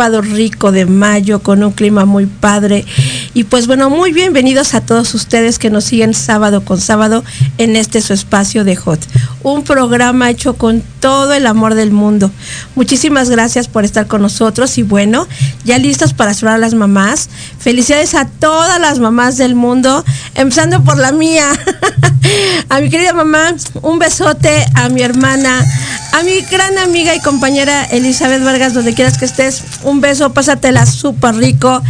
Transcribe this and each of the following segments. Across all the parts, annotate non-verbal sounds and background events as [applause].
sábado rico de mayo con un clima muy padre. Y pues bueno, muy bienvenidos a todos ustedes que nos siguen sábado con sábado en este su espacio de Hot. Un programa hecho con todo el amor del mundo. Muchísimas gracias por estar con nosotros y bueno, ya listos para saludar a las mamás. Felicidades a todas las mamás del mundo, empezando por la mía. [laughs] a mi querida mamá, un besote a mi hermana, a mi gran amiga y compañera Elizabeth Vargas, donde quieras que estés. Un beso, pásatela súper rico.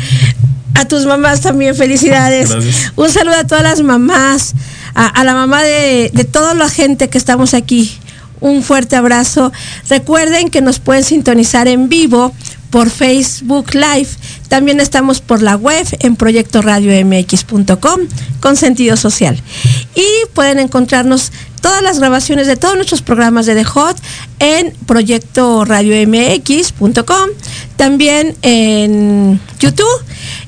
A tus mamás también, felicidades. Gracias. Un saludo a todas las mamás, a, a la mamá de, de toda la gente que estamos aquí. Un fuerte abrazo. Recuerden que nos pueden sintonizar en vivo por Facebook Live. También estamos por la web en proyectoradiomx.com con sentido social. Y pueden encontrarnos todas las grabaciones de todos nuestros programas de The Hot en proyectoradiomx.com, también en YouTube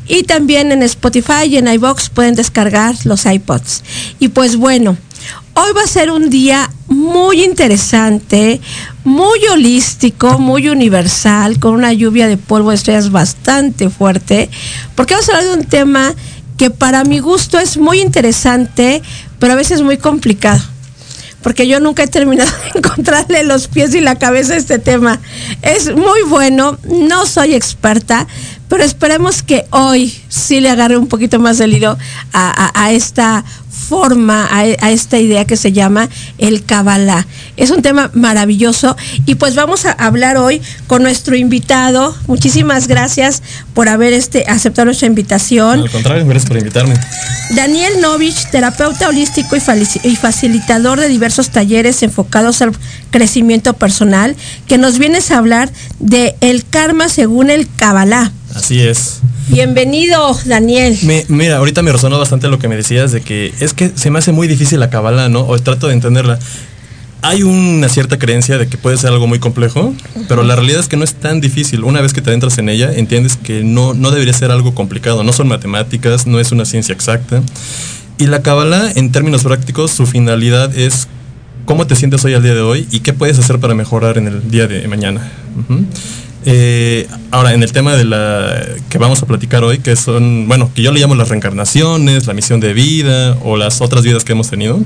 y también en Spotify y en iBox pueden descargar los iPods. Y pues bueno, hoy va a ser un día muy interesante, muy holístico, muy universal, con una lluvia de polvo de estrellas bastante fuerte, porque vamos a hablar de un tema que para mi gusto es muy interesante, pero a veces muy complicado porque yo nunca he terminado de [laughs] encontrarle los pies y la cabeza a este tema. Es muy bueno, no soy experta, pero esperemos que hoy sí le agarre un poquito más el hilo a, a- a esta forma, a, a esta idea que se llama el Kabbalah. Es un tema maravilloso y pues vamos a hablar hoy con nuestro invitado. Muchísimas gracias por haber este, aceptado nuestra invitación. Al contrario, gracias por invitarme. Daniel Novich, terapeuta holístico y, y facilitador de diversos talleres enfocados al crecimiento personal, que nos vienes a hablar de el karma según el Kabbalah. Así es. Bienvenido, Daniel. Me- mira, ahorita me resonó bastante lo que me decías de que es que se me hace muy difícil la cabala, ¿no? O trato de entenderla. Hay una cierta creencia de que puede ser algo muy complejo, pero la realidad es que no es tan difícil. Una vez que te adentras en ella, entiendes que no, no debería ser algo complicado. No son matemáticas, no es una ciencia exacta. Y la cabala, en términos prácticos, su finalidad es cómo te sientes hoy al día de hoy y qué puedes hacer para mejorar en el día de mañana. Eh, ahora, en el tema de la que vamos a platicar hoy, que son, bueno, que yo le llamo las reencarnaciones, la misión de vida o las otras vidas que hemos tenido,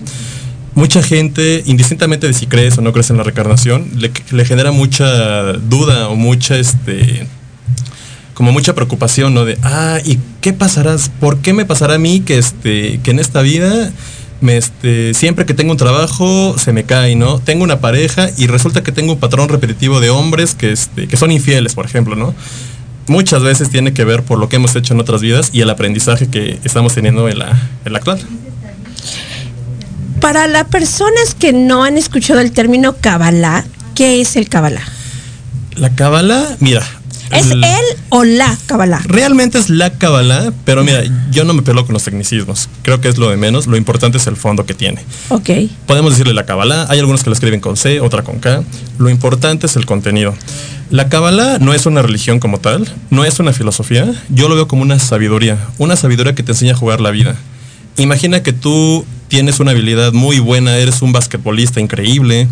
mucha gente, indistintamente de si crees o no crees en la reencarnación, le, genera mucha duda o mucha, este, como mucha preocupación, ¿no? De, ah, ¿y qué pasarás? ¿Por qué me pasará a mí que, este, que en esta vida me, este, siempre que tengo un trabajo se me cae, ¿no? Tengo una pareja y resulta que tengo un patrón repetitivo de hombres que, este, que son infieles, por ejemplo, ¿no? Muchas veces tiene que ver por lo que hemos hecho en otras vidas y el aprendizaje que estamos teniendo en la, en la actual. Para las personas que no han escuchado el término Kabbalah, ¿qué es el Kabbalah? La cábala, mira. ¿Es el- él o la Kabbalah? Realmente es la cábala, pero mira, yo no me pelo con los tecnicismos. Creo que es lo de menos. Lo importante es el fondo que tiene. Ok. Podemos decirle la cábala. Hay algunos que la escriben con C, otra con K. Lo importante es el contenido. La cábala no es una religión como tal, no es una filosofía. Yo lo veo como una sabiduría, una sabiduría que te enseña a jugar la vida. Imagina que tú tienes una habilidad muy buena, eres un basquetbolista increíble,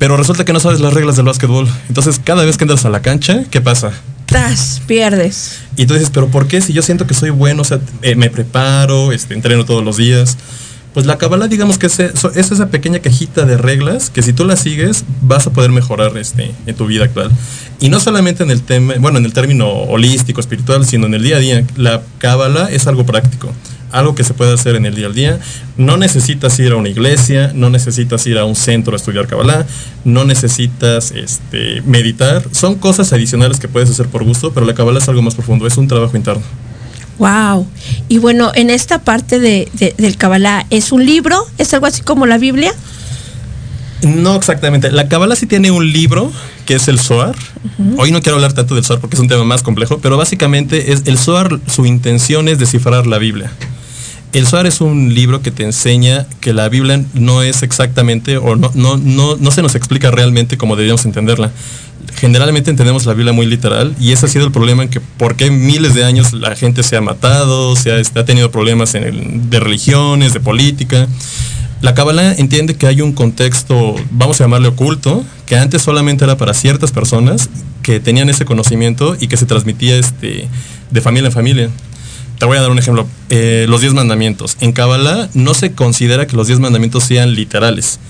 pero resulta que no sabes las reglas del básquetbol. Entonces, cada vez que entras a la cancha, ¿qué pasa? Tas, pierdes. Y tú dices, pero ¿por qué? Si yo siento que soy bueno, o sea, eh, me preparo, este, entreno todos los días. Pues la Kabbalah, digamos que es, eso- es esa pequeña cajita de reglas que si tú las sigues, vas a poder mejorar este, en tu vida actual. Y no solamente en el tema, bueno, en el término holístico, espiritual, sino en el día a día. La Kabbalah es algo práctico. Algo que se puede hacer en el día al día. No necesitas ir a una iglesia, no necesitas ir a un centro a estudiar Kabbalah, no necesitas este, meditar. Son cosas adicionales que puedes hacer por gusto, pero la Kabbalah es algo más profundo, es un trabajo interno. Wow. Y bueno, en esta parte de, de- del Kabbalah, ¿es un libro? ¿Es algo así como la Biblia? No exactamente. La Kabbalah sí tiene un libro que es el Zohar. Hoy no quiero hablar tanto del Zohar porque es un tema más complejo, pero básicamente es el Zohar, su intención es descifrar la Biblia. El Zohar es un libro que te enseña que la Biblia no es exactamente o no, no, no, no se nos explica realmente como deberíamos entenderla. Generalmente entendemos la Biblia muy literal y ese ha sido el problema en que por qué miles de años la gente se ha matado, se ha, ha tenido problemas de religiones, de política. La Kabbalah entiende que hay un contexto, vamos a llamarle oculto, que antes solamente era para ciertas personas que tenían ese conocimiento y que se transmitía este, de familia en familia. Te voy a dar un ejemplo. Eh, los diez mandamientos. En Kabbalah no se considera que los diez mandamientos sean literales.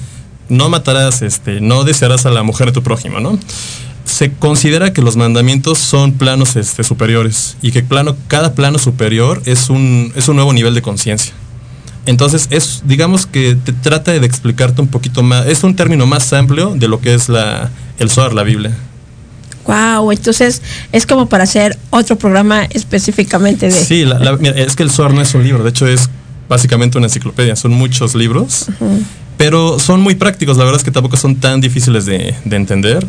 No matarás, este, no desearás a la mujer de tu prójimo, ¿no? Se considera que los mandamientos son planos este, superiores y que plano, cada plano superior es un, es un nuevo nivel de conciencia. Entonces, es, digamos que te trata de explicarte un poquito más, es un término más amplio de lo que es la, el Zohar, la Biblia. Wow, entonces es como para hacer otro programa específicamente de... Sí, la- la- mira, es que el Zohar no es un libro, de hecho es básicamente una enciclopedia, son muchos libros, pero son muy prácticos, la verdad es que tampoco son tan difíciles de, de entender.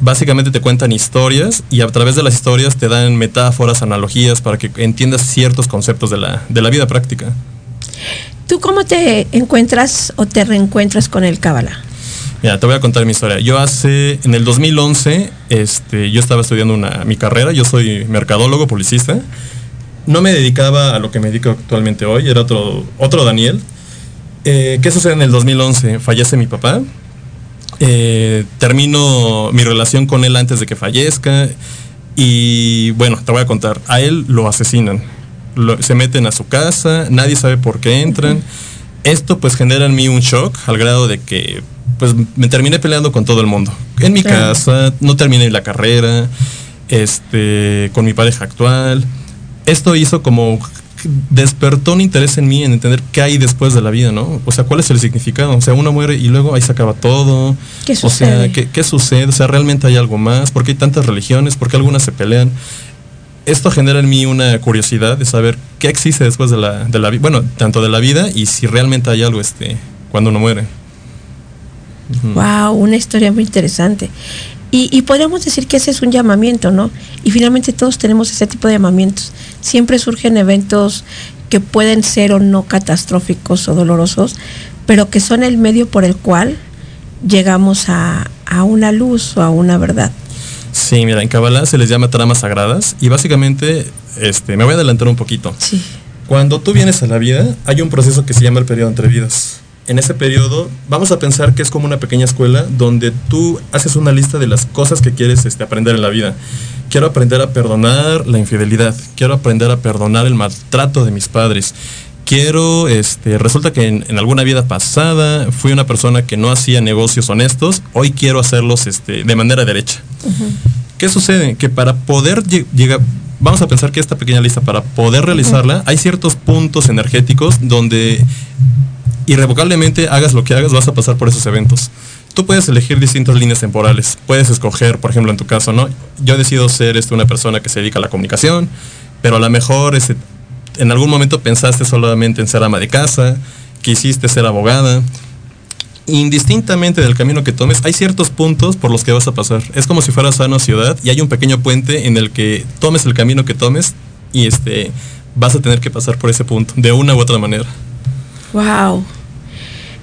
Básicamente te cuentan historias y a través de las historias te dan metáforas, analogías para que entiendas ciertos conceptos de la, de la vida práctica. ¿Tú cómo te encuentras o te reencuentras con el Kabbalah? Mira, te voy a contar mi historia. Yo hace, en el 2011, este, yo estaba estudiando una, mi carrera, yo soy mercadólogo, publicista. No me dedicaba a lo que me dedico actualmente hoy, era otro, otro Daniel. Eh, ¿Qué sucede en el 2011? Fallece mi papá. Eh, termino mi relación con él antes de que fallezca. Y bueno, te voy a contar. A él lo asesinan. Se meten a su casa, nadie sabe por qué entran. Esto pues genera en mí un shock al grado de que pues me terminé peleando con todo el mundo. En mi Claro. casa, no terminé la carrera, este, con mi pareja actual. Esto hizo como despertó un interés en mí en entender qué hay después de la vida, ¿no? O sea, cuál es el significado. O sea, uno muere y luego ahí se acaba todo. ¿Qué O sucede? sea, ¿qué, qué sucede? O sea, ¿realmente hay algo más? ¿Por qué hay tantas religiones? ¿Por qué algunas se pelean? Esto genera en mí una curiosidad de saber qué existe después de la, de la vida. Bueno, tanto de la vida y si realmente hay algo este, cuando uno muere. Wow, una historia muy interesante. Y, y podríamos decir que ese es un llamamiento, ¿no? Y finalmente todos tenemos ese tipo de llamamientos. Siempre surgen eventos que pueden ser o no catastróficos o dolorosos, pero que son el medio por el cual llegamos a, a una luz o a una verdad. Sí, mira, en Kabbalah se les llama tramas sagradas y básicamente, este, me voy a adelantar un poquito. Sí. Cuando tú vienes a la vida, hay un proceso que se llama el periodo entre vidas. En ese periodo, vamos a pensar que es como una pequeña escuela donde tú haces una lista de las cosas que quieres este, aprender en la vida. Quiero aprender a perdonar la infidelidad. Quiero aprender a perdonar el maltrato de mis padres. Quiero, este, resulta que en, en alguna vida pasada fui una persona que no hacía negocios honestos. Hoy quiero hacerlos este, de manera derecha. ¿Qué sucede? Que para poder lle- llegar, vamos a pensar que esta pequeña lista, para poder realizarla, hay ciertos puntos energéticos donde irrevocablemente hagas lo que hagas, vas a pasar por esos eventos. Tú puedes elegir distintas líneas temporales. Puedes escoger, por ejemplo, en tu caso, ¿no? Yo decido ser este, una persona que se dedica a la comunicación, pero a lo mejor este, en algún momento pensaste solamente en ser ama de casa, quisiste ser abogada. Indistintamente del camino que tomes, hay ciertos puntos por los que vas a pasar. Es como si fueras a una ciudad y hay un pequeño puente en el que tomes el camino que tomes y este vas a tener que pasar por ese punto de una u otra manera. Wow.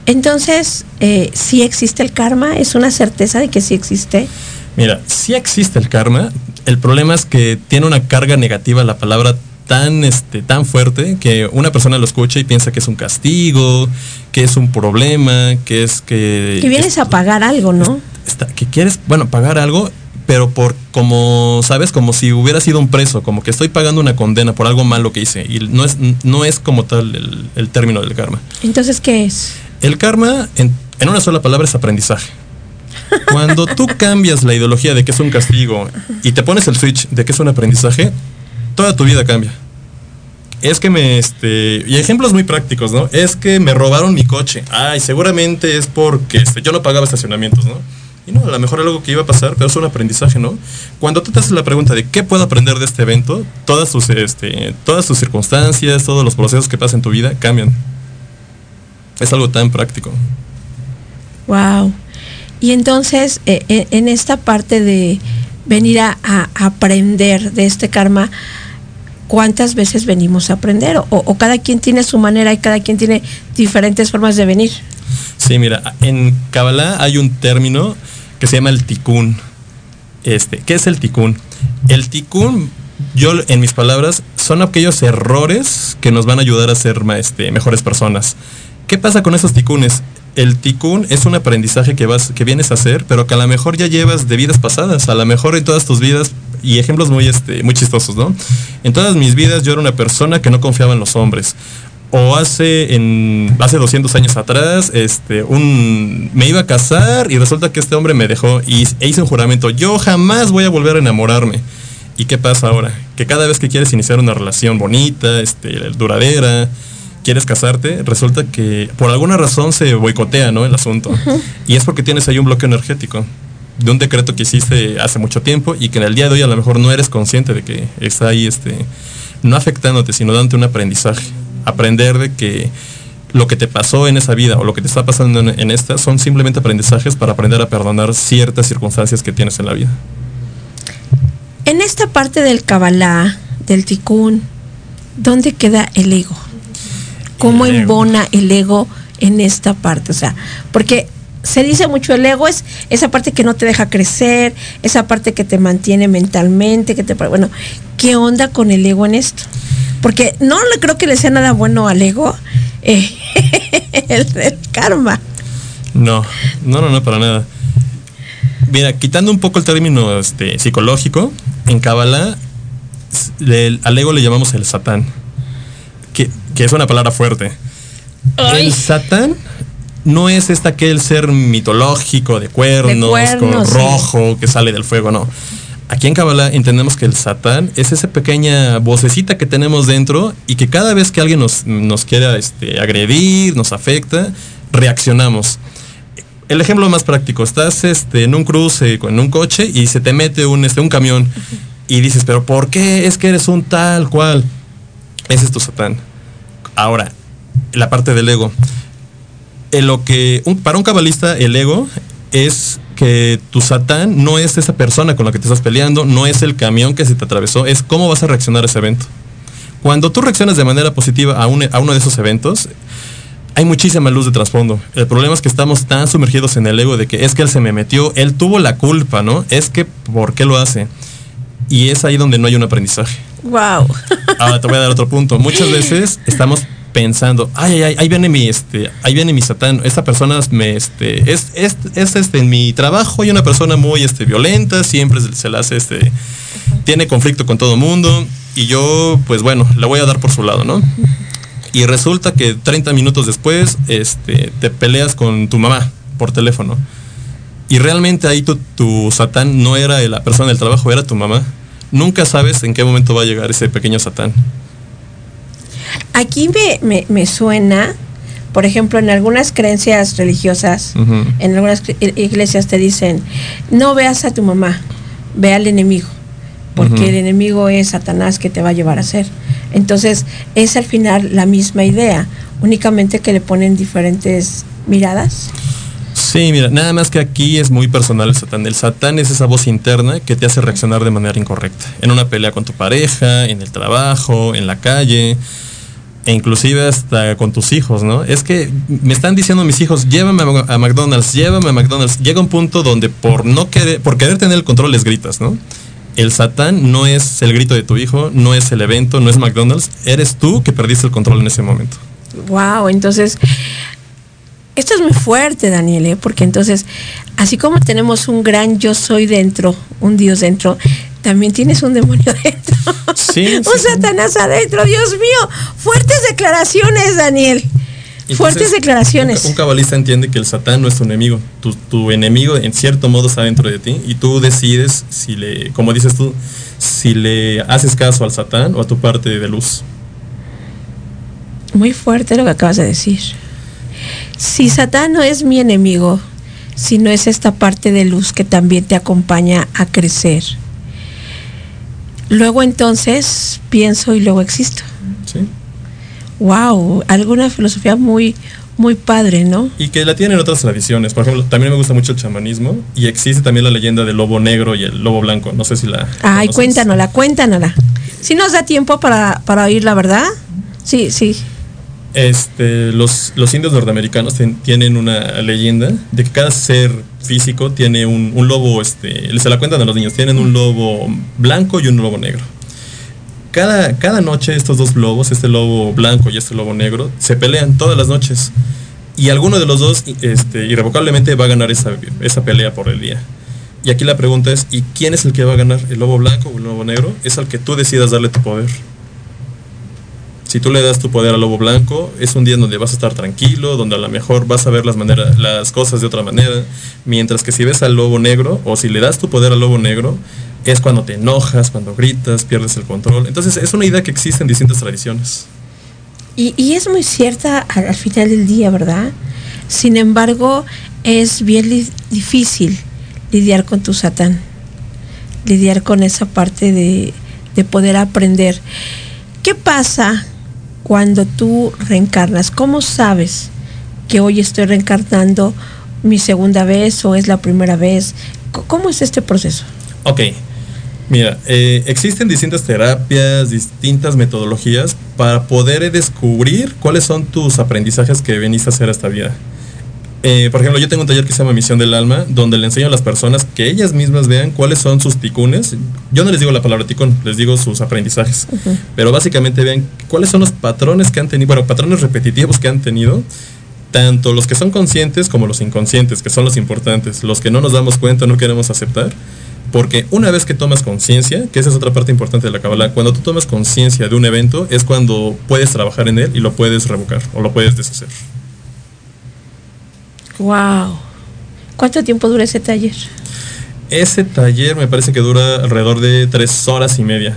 Entonces, eh, sí existe el karma, es una certeza de que sí existe. Mira, sí existe el karma. El problema es que tiene una carga negativa la palabra tan, este, tan fuerte que una persona lo escucha y piensa que es un castigo, que es un problema, que es que... Que vienes a pagar algo, ¿no? está- que quieres, bueno, pagar algo, pero por como, ¿sabes? Como si hubiera sido un preso, como que estoy pagando una condena por algo malo que hice. Y no es, no es como tal el, el término del karma. Entonces, ¿qué es? El karma, en, en una sola palabra, es aprendizaje. Cuando tú cambias la ideología de que es un castigo y te pones el switch de que es un aprendizaje, toda tu vida cambia. Es que me, este, y ejemplos muy prácticos, ¿no? Es que me robaron mi coche. Ay, seguramente es porque este, yo no pagaba estacionamientos, ¿no? Y no, a lo mejor algo que iba a pasar, pero es un aprendizaje, ¿no? Cuando tú te haces la pregunta de qué puedo aprender de este evento, todas tus, este, todas tus circunstancias, todos los procesos que pasan en tu vida cambian. Es algo tan práctico. Wow. Y entonces, eh, eh, en esta parte de venir a aprender de este karma, ¿cuántas veces venimos a aprender? O, cada quien tiene su manera y cada quien tiene diferentes formas de venir. Sí, mira, en Kabbalah hay un término que se llama el tikkun. Este, ¿qué es el tikkun? El tikkun, yo en mis palabras, son aquellos errores que nos van a ayudar a ser este, mejores personas. ¿Qué pasa con esos tikkunes? El tikkun es un aprendizaje que vas, que vienes a hacer, pero que a lo mejor ya llevas de vidas pasadas. A lo mejor en todas tus vidas y ejemplos muy, este, muy chistosos, ¿no? En todas mis vidas yo era una persona que no confiaba en los hombres. O hace, en, hace 200 años atrás, este, un, me iba a casar y resulta que este hombre me dejó y e hice un juramento. Yo jamás voy a volver a enamorarme. ¿Y qué pasa ahora? Que cada vez que quieres iniciar una relación bonita, este, duradera, quieres casarte, resulta que por alguna razón se boicotea, ¿no? El asunto. Y es porque tienes ahí un bloque energético de un decreto que hiciste hace mucho tiempo y que en el día de hoy a lo mejor no eres consciente de que está ahí, este, no afectándote, sino dándote un aprendizaje. Aprender de que lo que te pasó en esa vida o lo que te está pasando en, en esta son simplemente aprendizajes para aprender a perdonar ciertas circunstancias que tienes en la vida. En esta parte del Kabbalah, del Tikkun, ¿dónde queda el ego? ¿Cómo El ego. embona el ego en esta parte? O sea, porque se dice mucho el ego es esa parte que no te deja crecer, esa parte que te mantiene mentalmente, que te bueno, ¿qué onda con el ego en esto? Porque no le creo que le sea nada bueno al ego eh, [laughs] el, el karma. No, no, no, no, para nada. Mira, quitando un poco el término este, psicológico, en Kabbalah le- al ego le llamamos el satán, que, que es una palabra fuerte. Ay. El satán no es este aquel ser mitológico de cuernos, cuernos, con sí. rojo que sale del fuego, no. Aquí en Kabbalah entendemos que el satán es esa pequeña vocecita que tenemos dentro y que cada vez que alguien nos, nos quiera este, agredir, nos afecta, reaccionamos. El ejemplo más práctico, estás este, en un cruce con un coche y se te mete un, este, un camión y dices, pero ¿por qué? Es que eres un tal cual. Ese es tu satán. Ahora, la parte del ego. En lo que un- para un cabalista el ego es que tu satán no es esa persona con la que te estás peleando, no es el camión que se te atravesó, es cómo vas a reaccionar a ese evento. Cuando tú reaccionas de manera positiva a, un- a uno de esos eventos, hay muchísima luz de trasfondo. El problema es que estamos tan sumergidos en el ego de que es que él se me metió, él tuvo la culpa, ¿no? Es que, ¿por qué lo hace? Y es ahí donde no hay un aprendizaje. Wow. Ahora te voy a dar otro punto. Muchas [laughs] veces estamos pensando, ay, ay, ay, ahí viene mi, este, ahí viene mi satán. Esta persona me, este, es, es, es, este, en mi trabajo hay una persona muy, este, violenta, siempre se, se la hace, este, tiene conflicto con todo el mundo y yo, pues bueno, la voy a dar por su lado, ¿no? Y resulta que 30 minutos después, este, te peleas con tu mamá por teléfono. Y realmente ahí tu, tu satán no era la persona del trabajo, era tu mamá. Nunca sabes en qué momento va a llegar ese pequeño satán. Aquí me, me, me suena, por ejemplo, en algunas creencias religiosas, en algunas iglesias te dicen, no veas a tu mamá, ve al enemigo, porque el enemigo es Satanás que te va a llevar a ser. Entonces, es al final la misma idea, únicamente que le ponen diferentes miradas. Sí, mira, nada más que aquí es muy personal el satán. El satán es esa voz interna que te hace reaccionar de manera incorrecta. En una pelea con tu pareja, en el trabajo, en la calle, e inclusive hasta con tus hijos, ¿no? Es que me están diciendo mis hijos, llévame a McDonald's, llévame a McDonald's. Llega un punto donde por no querer, por querer tener el control les gritas, ¿no? El satán no es el grito de tu hijo, no es el evento, no es McDonald's, eres tú que perdiste el control en ese momento. Wow, entonces, esto es muy fuerte, Daniel, ¿eh? porque entonces, así como tenemos un gran yo soy dentro, un Dios dentro, también tienes un demonio [laughs] dentro. Sí, [laughs] un sí. Satanás adentro, Dios mío. Fuertes declaraciones, Daniel. Fuertes declaraciones. Un, un cabalista entiende que el satán no es tu enemigo. Tu, tu enemigo en cierto modo está dentro de ti y tú decides si le, como dices tú, si le haces caso al satán o a tu parte de luz. Muy fuerte lo que acabas de decir. Si Satán no es mi enemigo, sino es esta parte de luz que también te acompaña a crecer. Luego entonces pienso y luego existo. ¿sí? Wow, alguna filosofía muy, muy padre, ¿no? Y que la tienen otras tradiciones. Por ejemplo, también me gusta mucho el chamanismo y existe también la leyenda del lobo negro y el lobo blanco. No sé si la... Ay, conoces. cuéntanosla, cuéntanosla. Si nos da tiempo para, para oír la verdad. Sí, sí. Este, los, los indios norteamericanos ten- tienen una leyenda de que cada ser físico tiene un, un lobo, este, se la cuentan a los niños, tienen un lobo blanco y un lobo negro. Cada, cada noche estos dos lobos, este lobo blanco y este lobo negro, se pelean todas las noches. Y alguno de los dos este, irrevocablemente va a ganar esa, esa pelea por el día. Y aquí la pregunta es, ¿y quién es el que va a ganar? ¿El lobo blanco o el lobo negro? Es al que tú decidas darle tu poder. Si tú le das tu poder al lobo blanco, es un día donde vas a estar tranquilo, donde a lo mejor vas a ver las, maneras, las cosas de otra manera. Mientras que si ves al lobo negro, o si le das tu poder al lobo negro, es cuando te enojas, cuando gritas, pierdes el control. Entonces es una idea que existe en distintas tradiciones. Y, y es muy cierta al, al final del día, ¿verdad? Sin embargo, es bien difícil lidiar con tu Satán, lidiar con esa parte de, de poder aprender. ¿Qué pasa cuando tú reencarnas? ¿Cómo sabes que hoy estoy reencarnando mi segunda vez o es la primera vez? ¿Cómo es este proceso? Ok, mira, eh, existen distintas terapias, distintas metodologías para poder descubrir cuáles son tus aprendizajes que veniste a hacer esta vida. Eh, por ejemplo, yo tengo un taller que se llama Misión del Alma, donde le enseño a las personas que ellas mismas vean cuáles son sus ticunes. Yo no les digo la palabra ticún, les digo sus aprendizajes. Pero básicamente vean cuáles son los patrones que han tenido, bueno, patrones repetitivos que han tenido, tanto los que son conscientes como los inconscientes, que son los importantes, los que no nos damos cuenta, no queremos aceptar. Porque una vez que tomas conciencia, que esa es otra parte importante de la Kabbalah, cuando tú tomas conciencia de un evento es cuando puedes trabajar en él y lo puedes revocar o lo puedes deshacer. ¡Wow! ¿Cuánto tiempo dura ese taller? Ese taller me parece que dura alrededor de tres horas y media.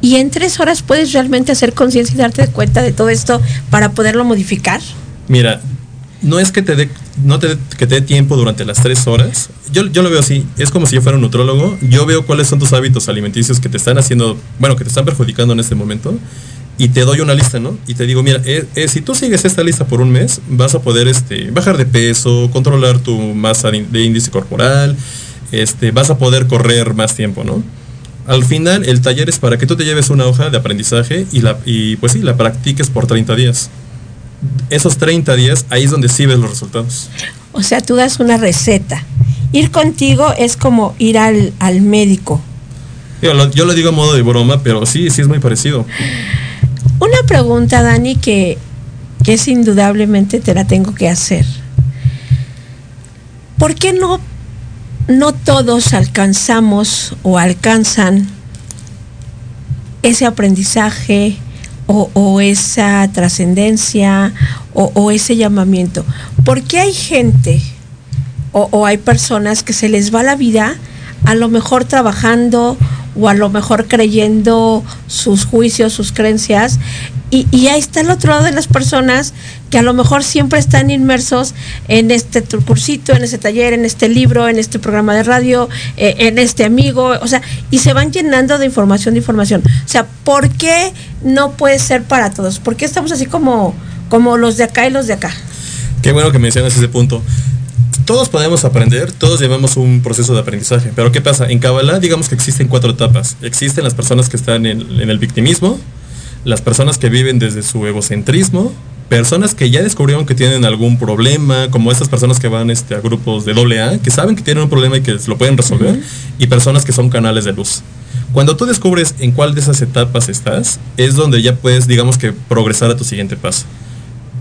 Y en tres horas puedes realmente hacer conciencia y darte cuenta de todo esto para poderlo modificar. Mira, no es que te dé no te que te dé tiempo durante las tres horas. Yo, yo lo veo así. Es como si yo fuera un nutrólogo. Yo veo cuáles son tus hábitos alimenticios que te están haciendo, bueno, que te están perjudicando en este momento. Y te doy una lista, ¿no? Y te digo, mira, eh, eh, si tú sigues esta lista por un mes, vas a poder este, bajar de peso, controlar tu masa de, índice corporal, este, vas a poder correr más tiempo, ¿no? Al final, el taller es para que tú te lleves una hoja de aprendizaje y, la, y pues sí, la practiques por 30 días esos 30 días, ahí es donde sí ves los resultados. O sea, tú das una receta. Ir contigo es como ir al, al médico. Digo, lo- yo lo digo a modo de broma, pero sí, sí es muy parecido. Una pregunta, Dani, que, que es indudablemente te la tengo que hacer. ¿Por qué no, no todos alcanzamos o alcanzan ese aprendizaje o, esa trascendencia o, ese llamamiento? ¿Por qué hay gente o hay personas que se les va la vida a lo mejor trabajando o a lo mejor creyendo sus juicios, sus creencias. Y, y ahí está el otro lado de las personas que a lo mejor siempre están inmersos en este cursito, en este taller, en este libro, en este programa de radio, eh, en este amigo, o sea, y se van llenando de información, de información. O sea, ¿por qué no puede ser para todos? ¿Por qué estamos así como, como los de acá y los de acá? Qué bueno que mencionas ese punto. Todos podemos aprender, todos llevamos un proceso de aprendizaje, pero ¿qué pasa? En Kabbalah digamos que existen cuatro etapas. Existen las personas que están en, en el victimismo, las personas que viven desde su egocentrismo, personas que ya descubrieron que tienen algún problema, como estas personas que van este, a grupos de doble A, que saben que tienen un problema y que lo pueden resolver, y personas que son canales de luz. Cuando tú descubres en cuál de esas etapas estás, es donde ya puedes, digamos que, progresar a tu siguiente paso.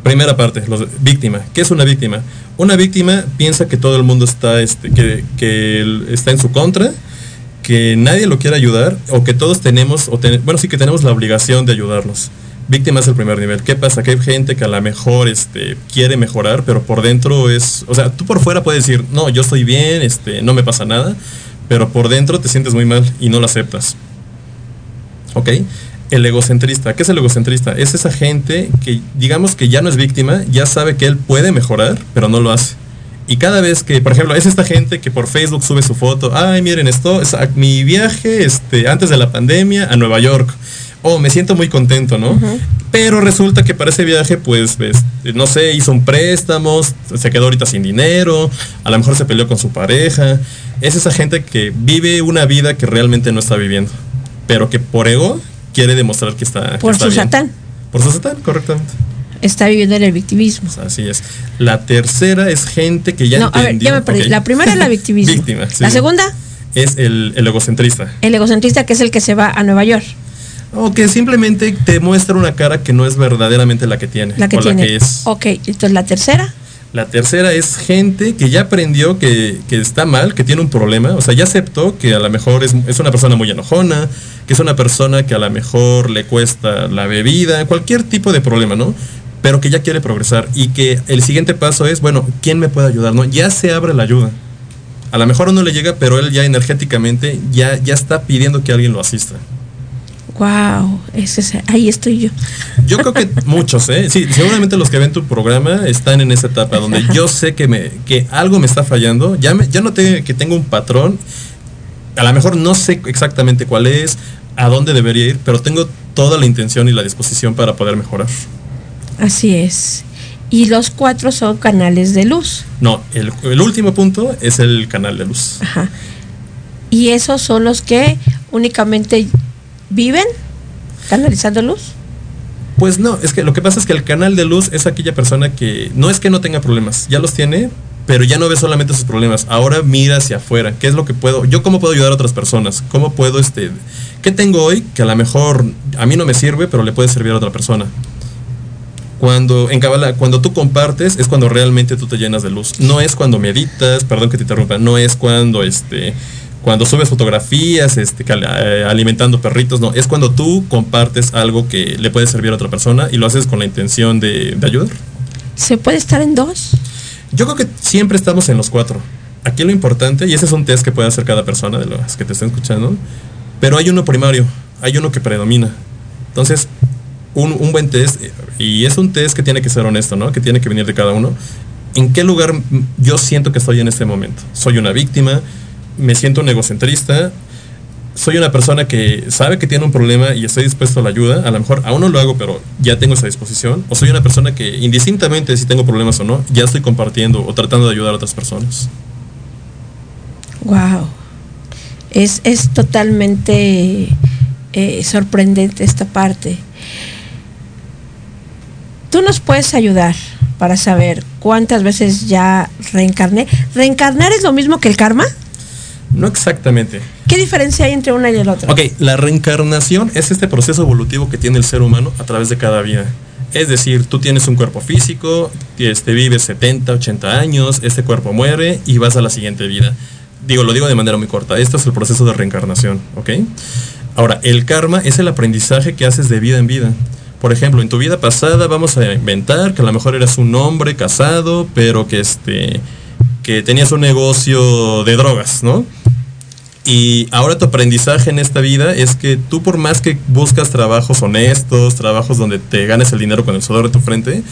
Primera parte, los, víctima. ¿Qué es una víctima? Una víctima piensa que todo el mundo está, este, que, que está en su contra, que nadie lo quiere ayudar o que todos tenemos, o ten- bueno, sí que tenemos la obligación de ayudarlos. Víctima es el primer nivel. ¿Qué pasa? Que hay gente que a lo mejor este, quiere mejorar, pero por dentro es, o sea, tú por fuera puedes decir, no, yo estoy bien, este, no me pasa nada, pero por dentro te sientes muy mal y no lo aceptas. ¿Ok? El egocentrista, ¿qué es el egocentrista? Es esa gente que digamos que ya no es víctima, ya sabe que él puede mejorar, pero no lo hace. Y cada vez que, por ejemplo, es esta gente que por Facebook sube su foto, ay, miren esto, es a- mi viaje este, antes de la pandemia a Nueva York. Oh, me siento muy contento, ¿no? Pero resulta que para ese viaje, pues, ves, no sé, hizo un préstamo, se quedó ahorita sin dinero, a lo mejor se peleó con su pareja. Es esa gente que vive una vida que realmente no está viviendo, pero que por ego quiere demostrar que está. que Por está su bien. satán. Por su satán, correctamente. Está viviendo en el victimismo. Así es. La tercera es gente que ya no, a ver, entendió- ya me perdí. La primera es la [laughs] victimismo. Víctima, sí. La segunda, Es el, el egocentrista. el egocentrista, que es el que se va a Nueva York. O que simplemente te muestra una cara que no es verdaderamente la que tiene. La que o tiene. la que es. Ok, entonces la tercera. La tercera es gente que ya aprendió que, que está mal, que tiene un problema. O sea, ya aceptó que a lo mejor es, es una persona muy enojona, que es una persona que a lo mejor le cuesta la bebida, cualquier tipo de problema, ¿no? Pero que ya quiere progresar y que el siguiente paso es, bueno, ¿quién me puede ayudar? ¿No? Ya se abre la ayuda. A lo mejor no le llega, pero él ya energéticamente ya, ya está pidiendo que alguien lo asista. Wow, ese ahí estoy yo. Yo creo que muchos, ¿eh? Sí, seguramente los que ven tu programa están en esa etapa donde [laughs] yo sé que, me, que algo me está fallando. Ya, me, ya noté que tengo un patrón. A lo mejor no sé exactamente cuál es, a dónde debería ir, pero tengo toda la intención y la disposición para poder mejorar. Así es. Y los cuatro son canales de luz. No, el, el último punto es el canal de luz. Ajá. Y esos son los que únicamente viven canalizando luz. Pues no, es que lo que pasa es que el canal de luz es aquella persona que no es que no tenga problemas, ya los tiene, pero ya no ve solamente sus problemas. Ahora mira hacia afuera. ¿Qué es lo que puedo? Yo cómo puedo ayudar a otras personas? ¿Cómo puedo este qué tengo hoy que a lo mejor a mí no me sirve, pero le puede servir a otra persona? Cuando en Kabbalah, cuando tú compartes es cuando realmente tú te llenas de luz. No es cuando meditas, perdón que te interrumpa, no es cuando este cuando subes fotografías, este, eh, alimentando perritos, no, es cuando tú compartes algo que le puede servir a otra persona y lo haces con la intención de, de ayudar. ¿Se puede estar en dos? Yo creo que siempre estamos en los cuatro. Aquí lo importante, y ese es un test que puede hacer cada persona de las que te estén escuchando, pero hay uno primario, hay uno que predomina. Entonces, un, un buen test, y es un test que tiene que ser honesto, ¿no? Que tiene que venir de cada uno. ¿En qué lugar yo siento que estoy en este momento? ¿Soy una víctima? ¿Me siento un egocentrista? soy una persona que sabe que tiene un problema y estoy dispuesto a la ayuda, a lo mejor aún no lo hago, pero ya tengo esa disposición, o soy una persona que indistintamente si tengo problemas o no, ya estoy compartiendo o tratando de ayudar a otras personas. Wow. Es, es totalmente eh, sorprendente esta parte. Tú nos puedes ayudar para saber cuántas veces ya reencarné. ¿Reencarnar es lo mismo que el karma? No exactamente. ¿Qué diferencia hay entre una y el otro? Ok, la reencarnación es este proceso evolutivo que tiene el ser humano a través de cada vida. Es decir, tú tienes un cuerpo físico, este, vives 70, 80 años, este cuerpo muere y vas a la siguiente vida. Digo, lo digo de manera muy corta. Esto es el proceso de reencarnación, ¿ok? Ahora, el karma es el aprendizaje que haces de vida en vida. Por ejemplo, en tu vida pasada vamos a inventar que a lo mejor eras un hombre casado, pero que este que tenías un negocio de drogas, ¿no? Y ahora tu aprendizaje en esta vida es que tú por más que buscas trabajos honestos, trabajos donde te ganes el dinero con el sudor de tu frente,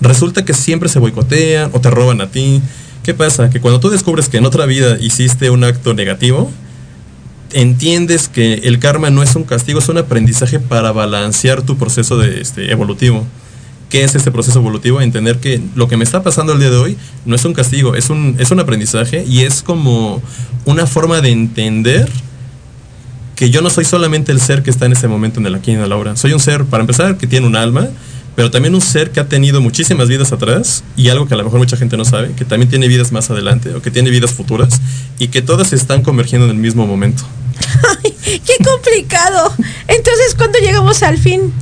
resulta que siempre se boicotean o te roban a ti. ¿Qué pasa? Que cuando tú descubres que en otra vida hiciste un acto negativo, entiendes que el karma no es un castigo, es un aprendizaje para balancear tu proceso de, este, evolutivo. ¿Qué es este proceso evolutivo? Entender que lo que me está pasando el día de hoy no es un castigo, es un, es un aprendizaje y es como una forma de entender que yo no soy solamente el ser que está en este momento en el aquí y en el ahora. Soy un ser, para empezar, que tiene un alma, pero también un ser que ha tenido muchísimas vidas atrás y algo que a lo mejor mucha gente no sabe, que también tiene vidas más adelante o que tiene vidas futuras y que todas están convergiendo en el mismo momento. [laughs] Ay, ¡Qué complicado! Entonces, ¿cuándo llegamos al fin?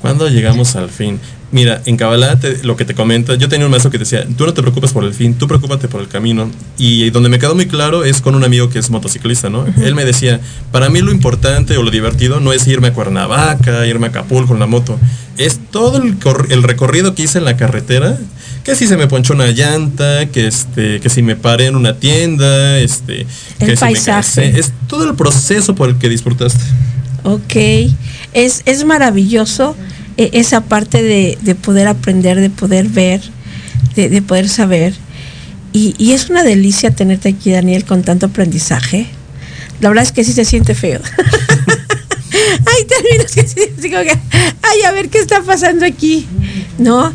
¿Cuándo llegamos al fin? Mira, en Kabbalah te- lo que te comenta, yo tenía un maestro que decía, tú no te preocupes por el fin, tú preocúpate por el camino. Y donde me quedó muy claro es con un amigo que es motociclista, ¿no? Él me decía, para mí lo importante o lo divertido no es irme a Cuernavaca, irme a Acapulco con la moto, es todo el, cor- el recorrido que hice en la carretera, que si se me ponchó una llanta, que este, que si me paré en una tienda, este, El que si me paisaje. cansé, es todo el proceso por el que disfrutaste. Ok, es, es maravilloso esa parte de, de poder aprender, de poder ver, de, de poder saber. Y, y es una delicia tenerte aquí, Daniel, con tanto aprendizaje. La verdad es que sí se siente feo. [laughs] Hay términos que que, ay, a ver qué está pasando aquí, ¿no?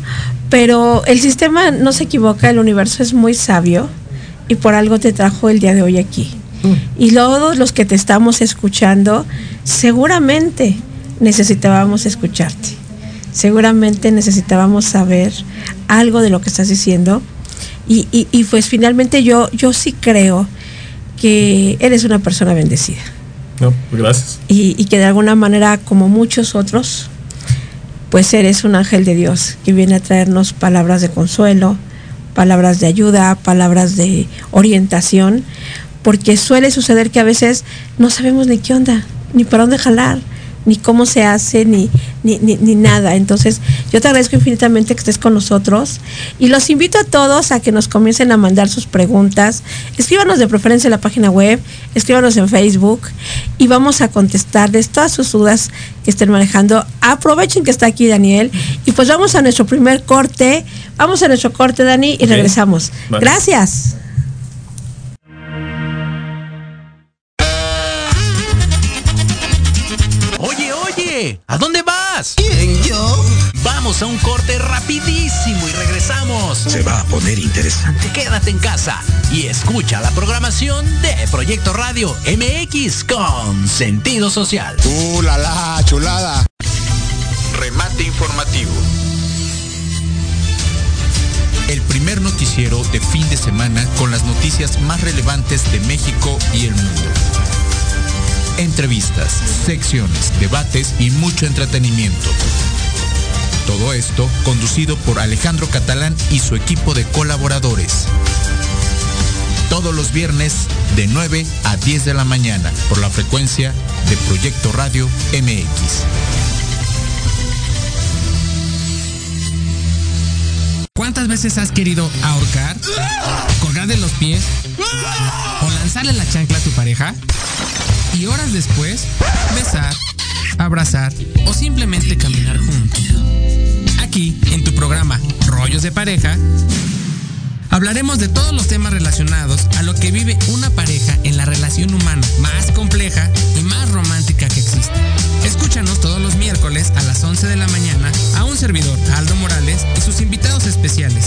Pero el sistema no se equivoca, el universo es muy sabio y por algo te trajo el día de hoy aquí. Y todos los que te estamos escuchando, seguramente necesitábamos escucharte. Seguramente necesitábamos saber algo de lo que estás diciendo. Y, y- y pues finalmente yo, yo sí creo que eres una persona bendecida No, gracias. y, y que de alguna manera, como muchos otros, pues eres un ángel de Dios que viene a traernos palabras de consuelo, palabras de ayuda, palabras de orientación, porque suele suceder que a veces no sabemos ni qué onda, ni para dónde jalar, ni cómo se hace, ni, ni, ni, ni nada. Entonces, yo te agradezco infinitamente que estés con nosotros y los invito a todos a que nos comiencen a mandar sus preguntas. Escríbanos de preferencia en la página web, escríbanos en Facebook y vamos a contestarles todas sus dudas que estén manejando. Aprovechen que está aquí Daniel y pues vamos a nuestro primer corte. Vamos a nuestro corte, Dani, y regresamos. Vale. Gracias. Oye, ¿a dónde vas? ¿Quién, yo? Vamos a un corte rapidísimo y regresamos. Se va a poner interesante. Quédate en casa y escucha la programación de Proyecto Radio MX con sentido social. ¡Uh, la, la, chulada! Remate informativo. El primer noticiero de fin de semana con las noticias más relevantes de México y el mundo. Entrevistas, secciones, debates y mucho entretenimiento. Todo esto conducido por Alejandro Catalán y su equipo de colaboradores. Todos los viernes de 9 a 10 de la mañana por la frecuencia de Proyecto Radio MX. ¿Cuántas veces has querido ahorcar, colgar de los pies o lanzarle la chancla a tu pareja? Y horas después, besar, abrazar o simplemente caminar juntos. Aquí, en tu programa Rollos de Pareja, hablaremos de todos los temas relacionados a lo que vive una pareja en la relación humana más compleja y más romántica que existe. Escúchanos todos los miércoles a las 11 de la mañana a un servidor, Aldo Morales, y sus invitados especiales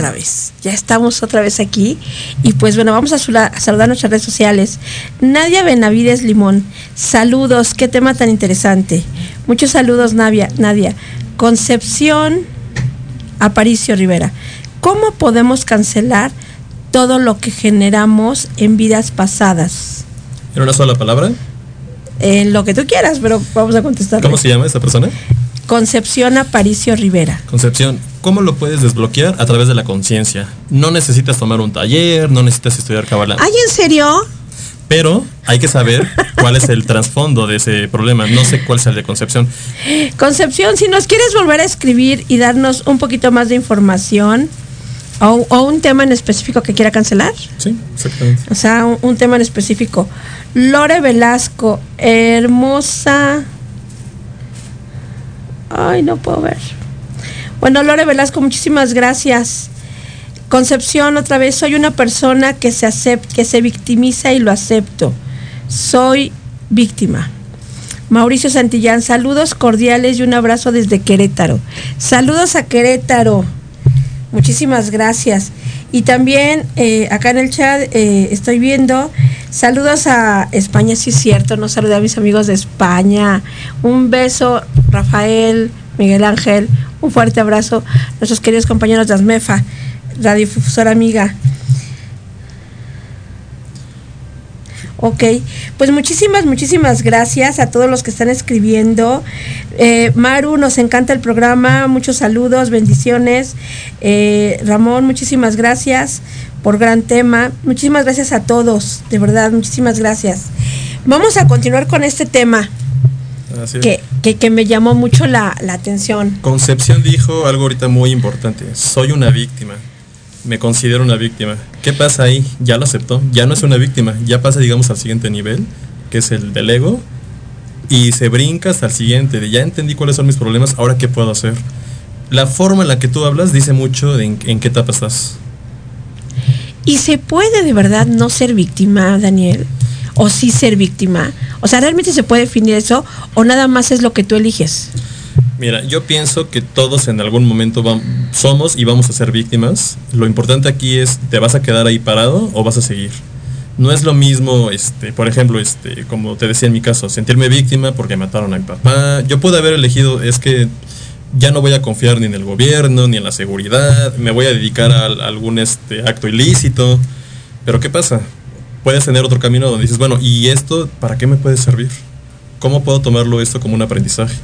Otra vez. Ya estamos otra vez aquí. Y pues bueno, vamos a, a saludar nuestras redes sociales. Nadia Benavides Limón. Saludos, qué tema tan interesante. Muchos saludos, Nadia. Nadia. Concepción Aparicio Rivera. ¿Cómo podemos cancelar todo lo que generamos en vidas pasadas? ¿En una sola palabra? En lo que tú quieras, pero vamos a contestar. ¿Cómo se llama esta persona? Concepción Aparicio Rivera. Concepción, ¿cómo lo puedes desbloquear? A través de la conciencia. No necesitas tomar un taller, no necesitas estudiar Kabbalah. ¿Ay, en serio? Pero hay que saber cuál es el trasfondo de ese problema. No sé cuál es el de Concepción. Concepción, si nos quieres volver a escribir y darnos un poquito más de información o, o un tema en específico que quiera cancelar. Sí, exactamente. O sea, un, un tema en específico. Lore Velasco, hermosa. Ay, no puedo ver. Bueno, Lore Velasco, muchísimas gracias. Concepción, otra vez, soy una persona que se acepta, que se victimiza y lo acepto. Soy víctima. Mauricio Santillán, saludos cordiales y un abrazo desde Querétaro. Saludos a Querétaro. Muchísimas gracias. Y también eh, acá en el chat eh, estoy viendo saludos a España, sí es cierto, no saludé a mis amigos de España. Un beso, Rafael, Miguel Ángel, un fuerte abrazo, nuestros queridos compañeros de ASMEFA, radiodifusora amiga. Ok, pues muchísimas, muchísimas gracias a todos los que están escribiendo. Eh, Maru, nos encanta el programa, muchos saludos, bendiciones. Eh, Ramón, muchísimas gracias por gran tema. Muchísimas gracias a todos, de verdad, muchísimas gracias. Vamos a continuar con este tema Así que, que, que me llamó mucho la, la atención. Concepción dijo algo ahorita muy importante. Soy una víctima. Me considero una víctima. ¿Qué pasa ahí? Ya lo aceptó. Ya no es una víctima. Ya pasa, digamos, al siguiente nivel, que es el del ego. Y se brinca hasta el siguiente. De ya entendí cuáles son mis problemas. Ahora, ¿qué puedo hacer? La forma en la que tú hablas dice mucho de en, en qué etapa estás. ¿Y se puede de verdad no ser víctima, Daniel? ¿O sí ser víctima? O sea, ¿realmente se puede definir eso? ¿O nada más es lo que tú eliges? Mira, yo pienso que todos en algún momento somos y vamos a ser víctimas. Lo importante aquí es, ¿te vas a quedar ahí parado o vas a seguir? No es lo mismo, este, por ejemplo, este, como te decía en mi caso, sentirme víctima porque mataron a mi papá. Yo pude haber elegido, es que ya no voy a confiar ni en el gobierno, ni en la seguridad, me voy a dedicar a, a algún este, acto ilícito. Pero ¿qué pasa? Puedes tener otro camino donde dices, bueno, ¿y esto para qué me puede servir? ¿Cómo puedo tomarlo esto como un aprendizaje?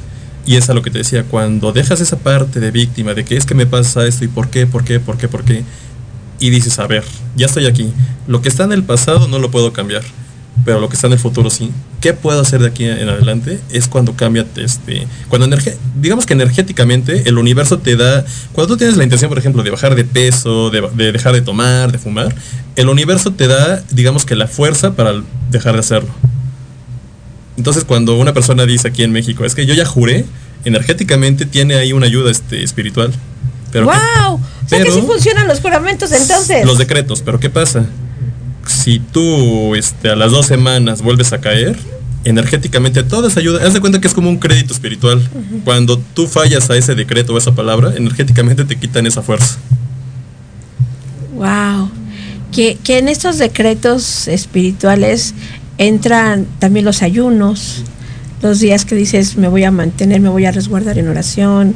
Y es a lo que te decía, cuando dejas esa parte de víctima, de que es que me pasa esto y por qué, por qué, por qué, por qué, y dices, a ver, ya estoy aquí, lo que está en el pasado no lo puedo cambiar, pero lo que está en el futuro sí. ¿Qué puedo hacer de aquí en adelante? Es cuando cambia, este, cuando digamos que energéticamente el universo te da, cuando tú tienes la intención, por ejemplo, de bajar de peso, de, de dejar de tomar, de fumar, el universo te da, digamos que la fuerza para dejar de hacerlo. Entonces, cuando una persona dice aquí en México, es que yo ya juré, energéticamente tiene ahí una ayuda este, espiritual. Pero ¿qué- ¡Wow! O sea que pero- sí funcionan los juramentos entonces. los decretos, pero ¿qué pasa? Si tú este, a las dos semanas vuelves a caer, energéticamente toda esa ayuda, haz de cuenta que es como un crédito espiritual. Cuando tú fallas a ese decreto o esa palabra, energéticamente te quitan esa fuerza. Wow. Que, que en estos decretos espirituales entran también los ayunos, los días que dices me voy a mantener, me voy a resguardar en oración,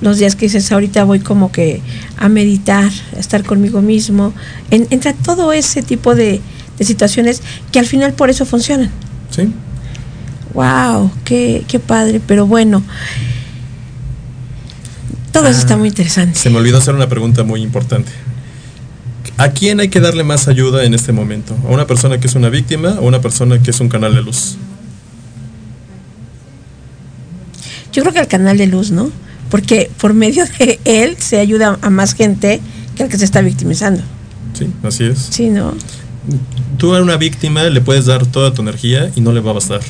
los días que dices ahorita voy como que a meditar, a estar conmigo mismo. En- entra todo ese tipo de, de situaciones que al final por eso funcionan. ¿Sí? Wow, qué, qué padre, pero bueno. Todo eso Ah. está muy interesante. Se me olvidó hacer una pregunta muy importante. ¿A quién hay que darle más ayuda en este momento? ¿A una persona que es una víctima o a una persona que es un canal de luz? Yo creo que el canal de luz, ¿no? Porque por medio de él se ayuda a más gente que al que se está victimizando. Sí, así es. Sí, ¿no? Tú a una víctima le puedes dar toda tu energía y no le va a bastar.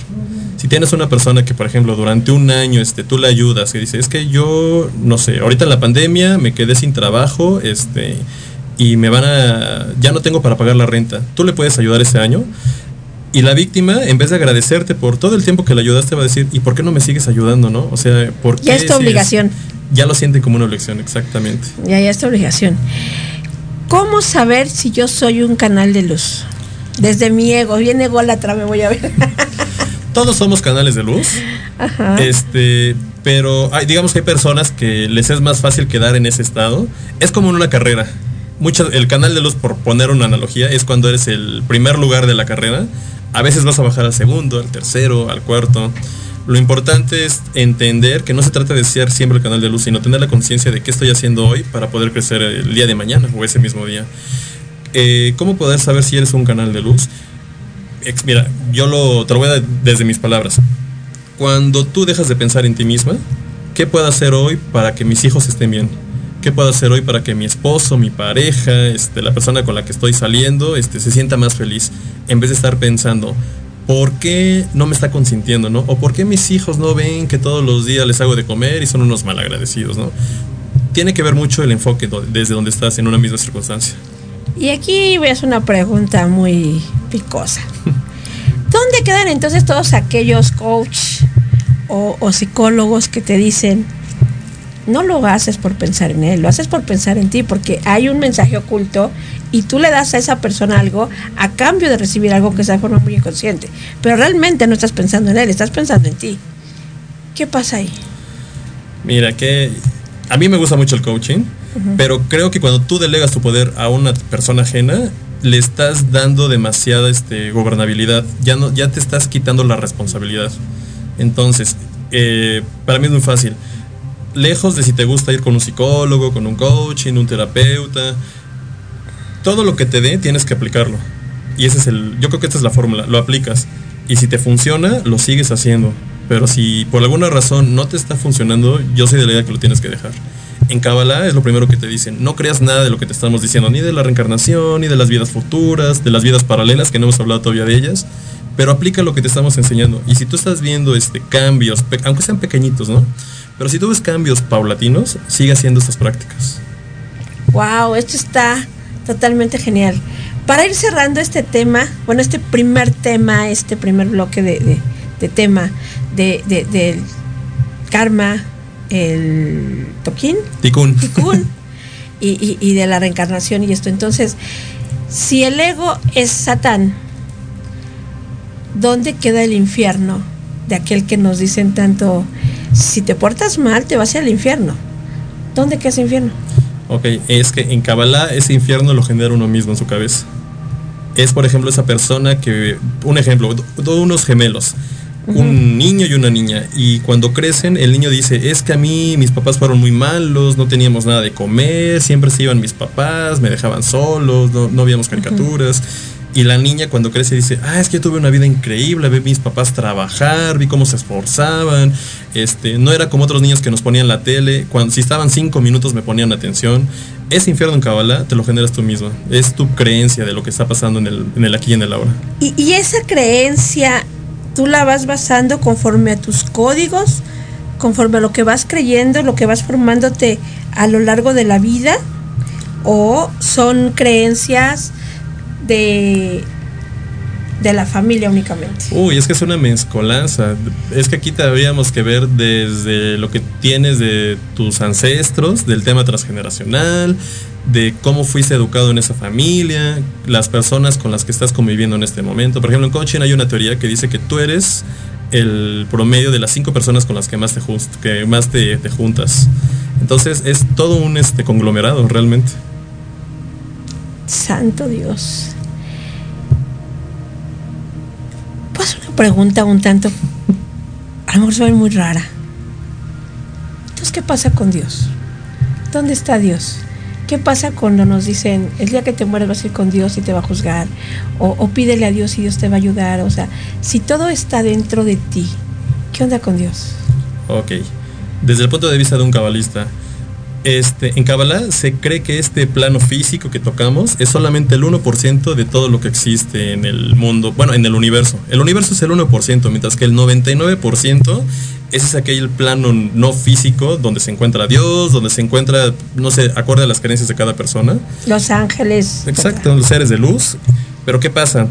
Si tienes una persona que, por ejemplo, durante un año este, tú le ayudas y dice, es que yo, no sé, ahorita en la pandemia me quedé sin trabajo este, y me van a, ya no tengo para pagar la renta. Tú le puedes ayudar ese año y la víctima, en vez de agradecerte por todo el tiempo que le ayudaste, va a decir, ¿y por qué no me sigues ayudando, no? O sea, ¿por qué? Ya es tu sigues-?" obligación. Ya lo sienten como una obligación, exactamente. Ya, ya es tu obligación. ¿Cómo saber si yo soy un canal de luz? Desde mi ego, bien ególatra me voy a ver. [laughs] Todos somos canales de luz. Ajá. Este, pero hay, digamos que hay personas que les es más fácil quedar en ese estado. Es como en una carrera. Muchas, el canal de luz, por poner una analogía, es cuando eres el primer lugar de la carrera. A veces vas a bajar al segundo, al tercero, al cuarto. Lo importante es entender que no se trata de ser siempre el canal de luz, sino tener la conciencia de qué estoy haciendo hoy para poder crecer el día de mañana o ese mismo día. Eh, ¿Cómo poder saber si eres un canal de luz? Mira, yo lo, te lo voy a dar desde mis palabras. Cuando tú dejas de pensar en ti misma, ¿qué puedo hacer hoy para que mis hijos estén bien? ¿Qué puedo hacer hoy para que mi esposo, mi pareja, este, la persona con la que estoy saliendo, este, se sienta más feliz? En vez de estar pensando, ¿por qué no me está consintiendo, no? O ¿por qué mis hijos no ven que todos los días les hago de comer y son unos malagradecidos, no? Tiene que ver mucho el enfoque desde donde estás en una misma circunstancia. Y aquí voy a hacer una pregunta muy picosa. [laughs] ¿Dónde quedan entonces todos aquellos coach o psicólogos que te dicen, no lo haces por pensar en él, lo haces por pensar en ti, porque hay un mensaje oculto y tú le das a esa persona algo a cambio de recibir algo que sea de forma muy inconsciente. Pero realmente no estás pensando en él, estás pensando en ti. ¿Qué pasa ahí? Mira, que a mí me gusta mucho el coaching, pero creo que cuando tú delegas tu poder a una persona ajena, le estás dando demasiada este, gobernabilidad. Ya, no, ya te estás quitando la responsabilidad. Entonces, eh, para mí es muy fácil. Lejos de si te gusta ir con un psicólogo, con un coaching, un terapeuta, todo lo que te dé tienes que aplicarlo. Y ese es el, yo creo que esta es la fórmula, lo aplicas. Y si te funciona, lo sigues haciendo. Pero si por alguna razón no te está funcionando, yo soy de la idea que lo tienes que dejar. En Kabbalah es lo primero que te dicen, no creas nada de lo que te estamos diciendo, ni de la reencarnación, ni de las vidas futuras, de las vidas paralelas, que no hemos hablado todavía de ellas, pero aplica lo que te estamos enseñando. Y si tú estás viendo este cambios, aunque sean pequeñitos, ¿no? Pero si tú ves cambios paulatinos, sigue haciendo estas prácticas. Wow, esto está totalmente genial. Para ir cerrando este tema, bueno, este primer tema, este primer bloque de, de- de tema de, de- del karma, el toquín, Tikkun. tikkun, [laughs] y, y- y de la reencarnación y esto. Entonces, si el ego es Satán, ¿dónde queda el infierno de aquel que nos dicen tanto, si te portas mal, te vas al infierno? ¿Dónde queda ese infierno? Ok, es que en Kabbalah ese infierno lo genera uno mismo en su cabeza. Es, por ejemplo, esa persona que, un ejemplo, do- unos gemelos, un niño y una niña, y cuando crecen el niño dice, es que a mí mis papás fueron muy malos, no teníamos nada de comer, siempre se iban mis papás, me dejaban solos, no, no veíamos caricaturas. Y la niña cuando crece dice, ah, es que yo tuve una vida increíble, vi mis papás trabajar, vi cómo se esforzaban, este, no era como otros niños que nos ponían la tele, cuando si estaban cinco minutos me ponían atención. Ese infierno en Kabbalah te lo generas tú mismo, es tu creencia de lo que está pasando en el, en el aquí y en el ahora. Y esa creencia, tú la vas basando conforme a tus códigos, conforme a lo que vas creyendo, lo que vas formándote a lo largo de la vida, o son creencias de, de la familia únicamente. Uy, es que es una mezcolanza. Es que aquí tendríamos que ver desde lo que tienes de tus ancestros, del tema transgeneracional, de cómo fuiste educado en esa familia, las personas con las que estás conviviendo en este momento. Por ejemplo, en coaching hay una teoría que dice que tú eres el promedio de las cinco personas con las que más te, just- que más te, te juntas. Entonces es todo un este conglomerado realmente. Santo Dios. Pregunta un tanto, a lo mejor ve muy rara. Entonces, ¿qué pasa con Dios? ¿Dónde está Dios? ¿Qué pasa cuando nos dicen, el día que te mueres vas a ir con Dios y te va a juzgar? O, o pídele a Dios y Dios te va a ayudar. O sea, si todo está dentro de ti, ¿qué onda con Dios? Ok. Desde el punto de vista de un cabalista, este, en Kabbalah se cree que este plano físico que tocamos es solamente el 1% de todo lo que existe en el mundo, bueno, en el universo. El universo es el 1%, mientras que el 99% ese es aquel plano no físico donde se encuentra Dios, donde se encuentra, no sé, acorde a las creencias de cada persona. Los ángeles. Exacto, los seres de luz. Pero ¿qué pasa?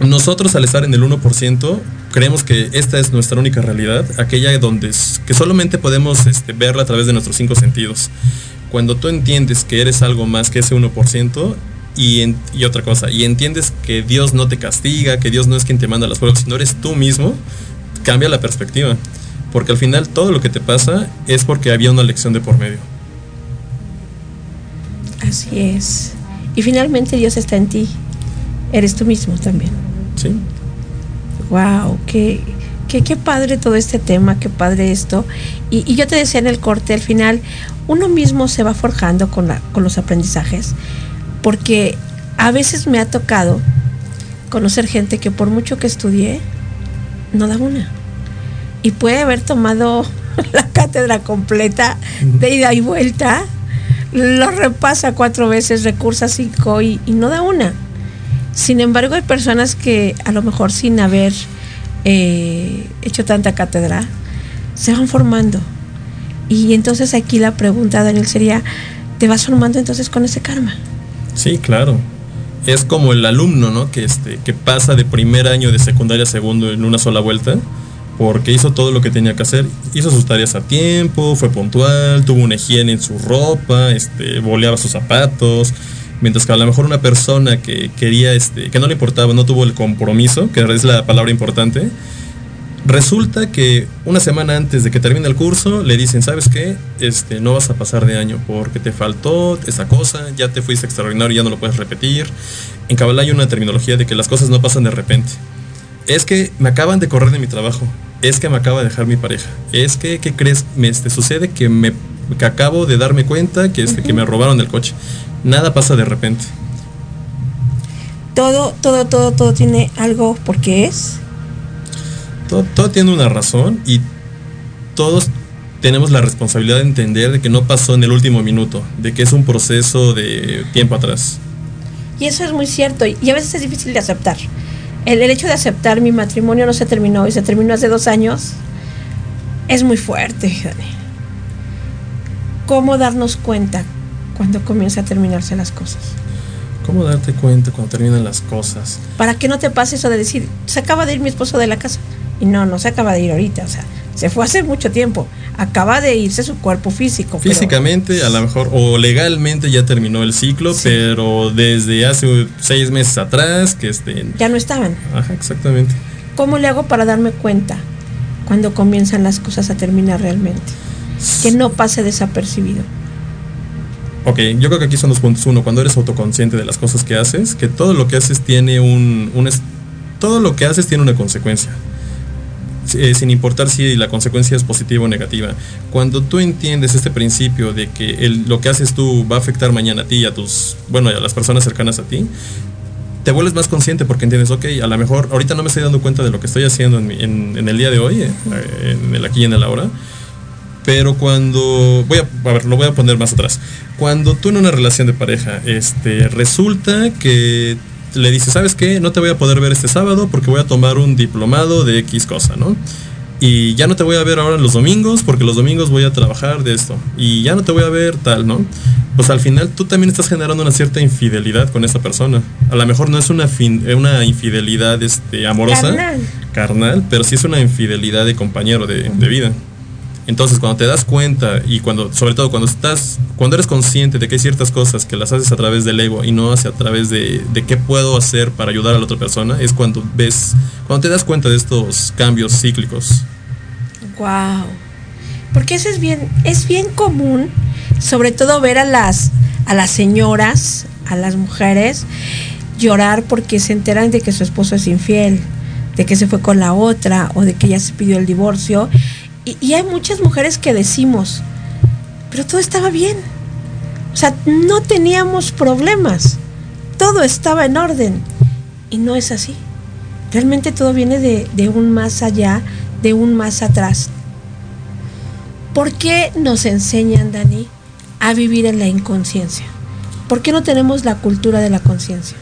Nosotros al estar en el 1% creemos que esta es nuestra única realidad, aquella donde que solamente podemos este, verla a través de nuestros cinco sentidos. Cuando tú entiendes que eres algo más que ese 1% y, y otra cosa, y entiendes que Dios no te castiga, que Dios no es quien te manda las pruebas, sino eres tú mismo, cambia la perspectiva. Porque al final todo lo que te pasa es porque había una lección de por medio. Así es. Y finalmente Dios está en ti. Eres tú mismo también. ¿Sí? Wow, qué, qué, qué padre todo este tema, qué padre esto. Y, y yo te decía en el corte, al final, uno mismo se va forjando con, la, con los aprendizajes, porque a veces me ha tocado conocer gente que por mucho que estudié, no da una. Y puede haber tomado [laughs] la cátedra completa de ida y vuelta, lo repasa cuatro veces, recursa cinco y, y no da una. Sin embargo, hay personas que a lo mejor sin haber eh, hecho tanta cátedra, se van formando. Y entonces aquí la pregunta, Daniel, sería, ¿te vas formando entonces con ese karma? Sí, claro. Es como el alumno, ¿no? Que, este, que pasa de primer año de secundaria a segundo en una sola vuelta, porque hizo todo lo que tenía que hacer. Hizo sus tareas a tiempo, fue puntual, tuvo una higiene en su ropa, este, boleaba sus zapatos. Mientras que a lo mejor una persona que quería, este, que no le importaba, no tuvo el compromiso, que es la palabra importante, resulta que una semana antes de que termine el curso le dicen, ¿sabes qué? Este, no vas a pasar de año porque te faltó esa cosa, ya te fuiste extraordinario, ya no lo puedes repetir. En Kabbalah hay una terminología de que las cosas no pasan de repente. Es que me acaban de correr de mi trabajo, es que me acaba de dejar mi pareja, es que, ¿qué crees? Me este, sucede que me que acabo de darme cuenta que, este, que me robaron el coche. Nada pasa de repente. Todo, todo, todo, todo tiene algo porque es. Todo, todo tiene una razón y todos tenemos la responsabilidad de entender de que no pasó en el último minuto, de que es un proceso de tiempo atrás. Y eso es muy cierto. Y a veces es difícil de aceptar. El, el hecho de aceptar mi matrimonio no se terminó y se terminó hace dos años es muy fuerte, Dani. ¿Cómo darnos cuenta cuando comienza a terminarse las cosas? ¿Cómo darte cuenta cuando terminan las cosas? Para que no te pase eso de decir, se acaba de ir mi esposo de la casa. Y no, no se acaba de ir ahorita, o sea, se fue hace mucho tiempo. Acaba de irse su cuerpo físico. pero- Físicamente, a lo mejor, o legalmente ya terminó el ciclo, Sí. pero desde hace seis meses atrás, que este... ya no estaban. Ajá, exactamente. ¿Cómo le hago para darme cuenta cuando comienzan las cosas a terminar realmente? Que no pase desapercibido. Ok, yo creo que aquí son dos puntos. Uno, cuando eres autoconsciente de las cosas que haces, que todo lo que haces tiene un... un todo lo que haces tiene una consecuencia. Eh, sin importar si la consecuencia es positiva o negativa. Cuando tú entiendes este principio de que lo que haces tú va a afectar mañana a ti y a tus, bueno, a las personas cercanas a ti, te vuelves más consciente porque entiendes, ok, a lo mejor ahorita no me estoy dando cuenta de lo que estoy haciendo en- en el día de hoy, eh, en el aquí y en el ahora, pero cuando voy a, a ver, lo voy a poner más atrás. Cuando tú en una relación de pareja, este, resulta que le dices, ¿sabes qué? No te voy a poder ver este sábado porque voy a tomar un diplomado de X cosa, ¿no? Y ya no te voy a ver ahora los domingos porque los domingos voy a trabajar de esto. Y ya no te voy a ver tal, ¿no? Pues al final tú también estás generando una cierta infidelidad con esa persona. A lo mejor no es una, fin- eh, una infidelidad este, amorosa, Carnal. carnal, pero sí es una infidelidad de compañero de, de vida. Entonces, cuando te das cuenta y cuando, sobre todo cuando estás, cuando eres consciente de que hay ciertas cosas que las haces a través del ego y no hacia a través de, de qué puedo hacer para ayudar a la otra persona, es cuando ves, cuando te das cuenta de estos cambios cíclicos. Wow. Porque eso es bien, es bien común, sobre todo ver a las, a las señoras, a las mujeres, llorar porque se enteran de que su esposo es infiel, de que se fue con la otra o de que ya se pidió el divorcio. Y, hay muchas mujeres que decimos, pero todo estaba bien. O sea, no teníamos problemas. Todo estaba en orden. Y no es así. Realmente todo viene de, de un más allá, de un más atrás. ¿Por qué nos enseñan, Dani, a vivir en la inconsciencia? ¿Por qué no tenemos la cultura de la conciencia?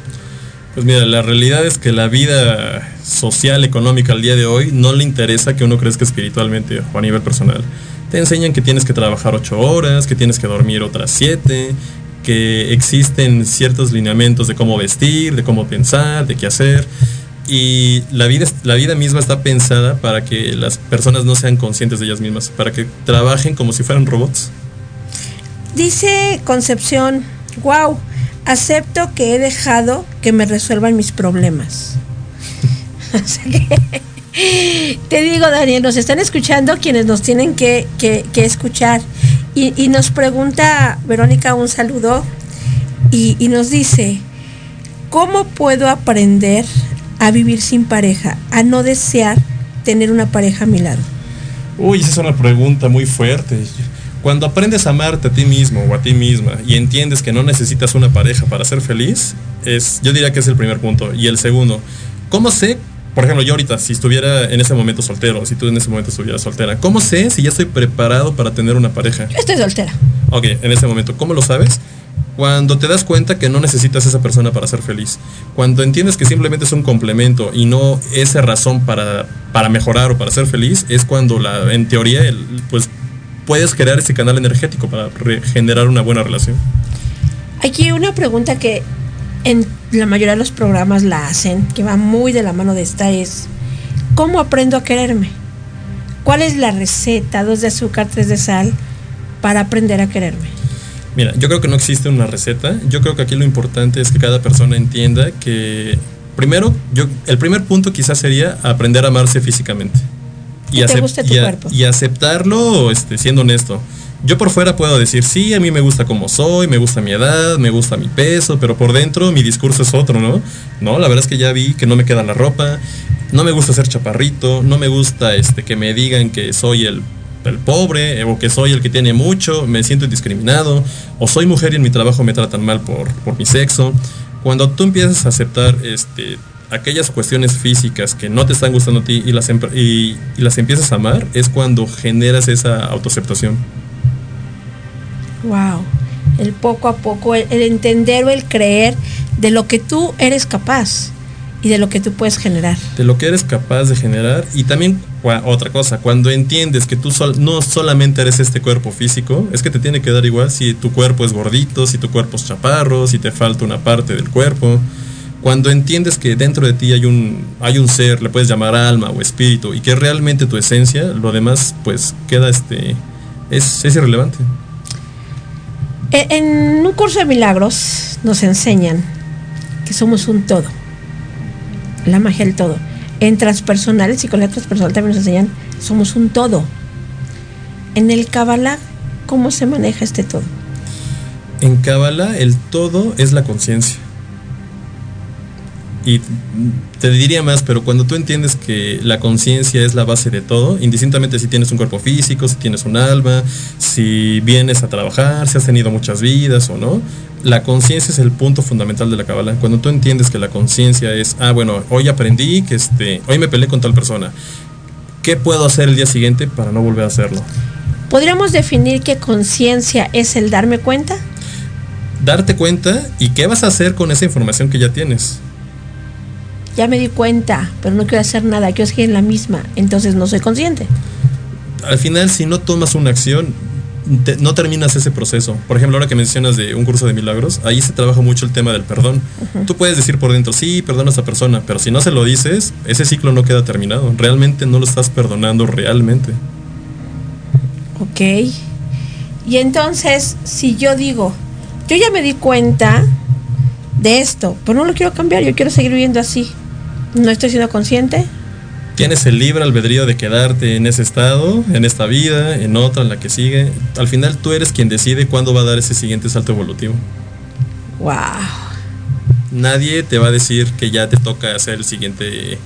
Pues mira, la realidad es que la vida social, económica al día de hoy no le interesa que uno crezca espiritualmente o a nivel personal. Te enseñan que tienes que trabajar ocho horas, que tienes que dormir otras siete, que existen ciertos lineamientos de cómo vestir, de cómo pensar, de qué hacer. Y la vida, la vida misma está pensada para que las personas no sean conscientes de ellas mismas, para que trabajen como si fueran robots. Dice Concepción, wow, acepto que he dejado que me resuelvan mis problemas. [laughs] Te digo, Daniel, nos están escuchando quienes nos tienen que, que- escuchar. Y, y nos pregunta Verónica un saludo y, y nos dice, ¿cómo puedo aprender a vivir sin pareja, a no desear tener una pareja a mi lado? Uy, esa es una pregunta muy fuerte. Cuando aprendes a amarte a ti mismo o a ti misma y entiendes que no necesitas una pareja para ser feliz, es, yo diría que es el primer punto. Y el segundo, ¿cómo sé? Por ejemplo, yo ahorita, si estuviera en ese momento soltero, si tú en ese momento estuvieras soltera, ¿cómo sé si ya estoy preparado para tener una pareja? Yo estoy soltera. Ok, en ese momento, ¿cómo lo sabes? Cuando te das cuenta que no necesitas esa persona para ser feliz. Cuando entiendes que simplemente es un complemento y no esa razón para, para mejorar o para ser feliz, es cuando la, en teoría el- pues puedes crear ese canal energético para generar una buena relación. Aquí una pregunta que en la mayoría de los programas la hacen, que va muy de la mano de esta, es ¿cómo aprendo a quererme? ¿Cuál es la receta, dos de azúcar, tres de sal, para aprender a quererme? Mira, yo creo que no existe una receta. Yo creo que aquí lo importante es que cada persona entienda que primero, yo, el primer punto quizás sería aprender a amarse físicamente. Que te acep- guste tu y a- cuerpo. y aceptarlo este, siendo honesto. Yo por fuera puedo decir, sí, a mí me gusta como soy, me gusta mi edad, me gusta mi peso, pero por dentro mi discurso es otro, ¿no? No, la verdad es que ya vi que no me queda la ropa, no me gusta ser chaparrito, no me gusta este, que me digan que soy el, el pobre eh, o que soy el que tiene mucho, me siento discriminado, o soy mujer y en mi trabajo me tratan mal por, por mi sexo. Cuando tú empiezas a aceptar este, aquellas cuestiones físicas que no te están gustando a ti y las, y las empiezas a amar, es cuando generas esa autoaceptación. Wow. El poco a poco, el, entender o el creer de lo que tú eres capaz y de lo que tú puedes generar. de lo que eres capaz de generar y también otra cosa, cuando entiendes que tú sol- no solamente eres este cuerpo físico, es que te tiene que dar igual si tu cuerpo es gordito, si tu cuerpo es chaparro, si te falta una parte del cuerpo. Cuando entiendes que dentro de ti hay un, hay un ser, le puedes llamar alma o espíritu, y que realmente tu esencia, lo demás pues queda este. es, es irrelevante. E- En un curso de milagros nos enseñan que somos un todo. La magia del todo. En transpersonal, en psicología transpersonal también nos enseñan somos un todo. En el Kabbalah, ¿cómo se maneja este todo? En Kabbalah, el todo es la conciencia. Y te diría más, pero cuando tú entiendes que la conciencia es la base de todo, indistintamente si tienes un cuerpo físico, si tienes un alma, si vienes a trabajar, si has tenido muchas vidas o no, la conciencia es el punto fundamental de la Kabbalah. Cuando tú entiendes que la conciencia es, ah, bueno, hoy aprendí que este, hoy me peleé con tal persona. ¿Qué puedo hacer el día siguiente para no volver a hacerlo? ¿Podríamos definir que conciencia es el darme cuenta? Darte cuenta y qué vas a hacer con esa información que ya tienes. Ya me di cuenta, pero no quiero hacer nada, quiero seguir en la misma, entonces no soy consciente. al final, si no tomas una acción, te- no terminas ese proceso. Por ejemplo, ahora que mencionas de un curso de milagros, ahí se trabaja mucho el tema del perdón. Tú puedes decir por dentro, sí, perdona a esa persona, pero si no se lo dices, ese ciclo no queda terminado. Realmente no lo estás perdonando realmente. Ok. Y entonces, si yo digo, yo ya me di cuenta de esto, pero no lo quiero cambiar, yo quiero seguir viviendo así. No estoy siendo consciente. Tienes el libre albedrío de quedarte en ese estado, en esta vida, en otra, en la que sigue. Al final tú eres quien decide cuándo va a dar ese siguiente salto evolutivo. Wow. Nadie te va a decir que ya te toca hacer el siguiente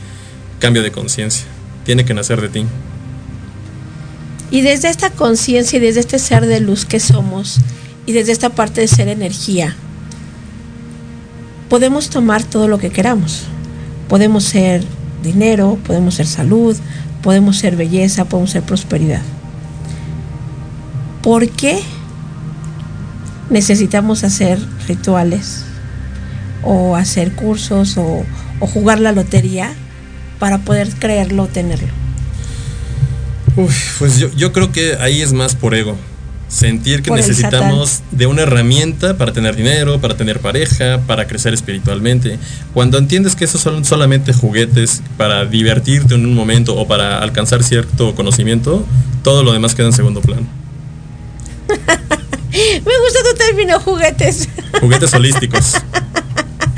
cambio de conciencia. Tiene que nacer de ti. Y desde esta conciencia y desde este ser de luz que somos, y desde esta parte de ser energía, podemos tomar todo lo que queramos. Podemos ser dinero, podemos ser salud, podemos ser belleza, podemos ser prosperidad. ¿Por qué necesitamos hacer rituales o hacer cursos o, jugar la lotería para poder creerlo o tenerlo? Uf, pues yo creo que ahí es más por ego. Sentir que necesitamos de una herramienta para tener dinero, para tener pareja, para crecer espiritualmente. Cuando entiendes que esos son solamente juguetes para divertirte en un momento o para alcanzar cierto conocimiento, todo lo demás queda en segundo plano. [laughs] Me gusta tu término, juguetes. Juguetes [laughs] holísticos.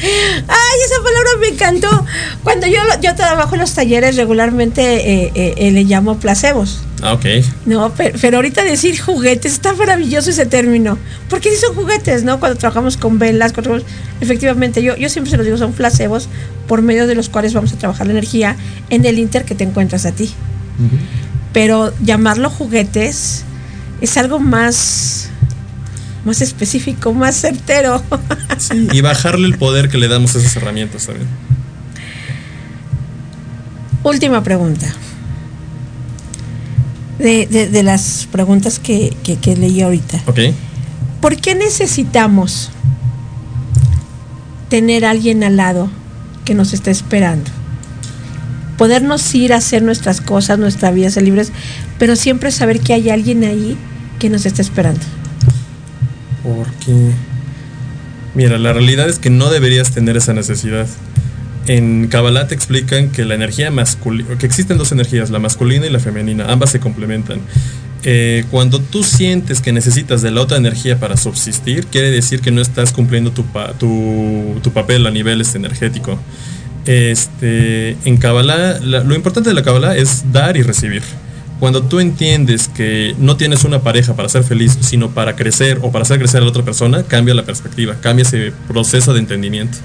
Ay, esa palabra me encantó. Cuando yo, yo trabajo en los talleres regularmente eh, eh, eh, le llamo placebos. Ah, ok. No, pero, pero ahorita decir juguetes está maravilloso ese término. Porque sí son juguetes, ¿no? Cuando trabajamos con velas, trabajamos- efectivamente, yo, yo siempre se los digo, son placebos por medio de los cuales vamos a trabajar la energía en el inter que te encuentras a ti. Pero llamarlo juguetes es algo más, más específico, más certero. [laughs] Y bajarle el poder que le damos a esas herramientas también. Última pregunta. De, de- de las preguntas que, que- que leí ahorita. Ok. ¿Por qué necesitamos tener a alguien al lado que nos esté esperando? Podernos ir a hacer nuestras cosas, nuestra vida, ser libres, pero siempre saber que hay alguien ahí que nos está esperando. Porque. Mira, la realidad es que no deberías tener esa necesidad. En Kabbalah te explican que la energía masculina, que existen dos energías, la masculina y la femenina, ambas se complementan. Eh, cuando tú sientes que necesitas de la otra energía para subsistir, quiere decir que no estás cumpliendo tu, tu, tu papel a nivel este, energético. Este, en Kabbalah, la- lo importante de la Kabbalah es dar y recibir. Cuando tú entiendes que no tienes una pareja para ser feliz, sino para crecer o para hacer crecer a la otra persona, cambia la perspectiva, cambia ese proceso de entendimiento.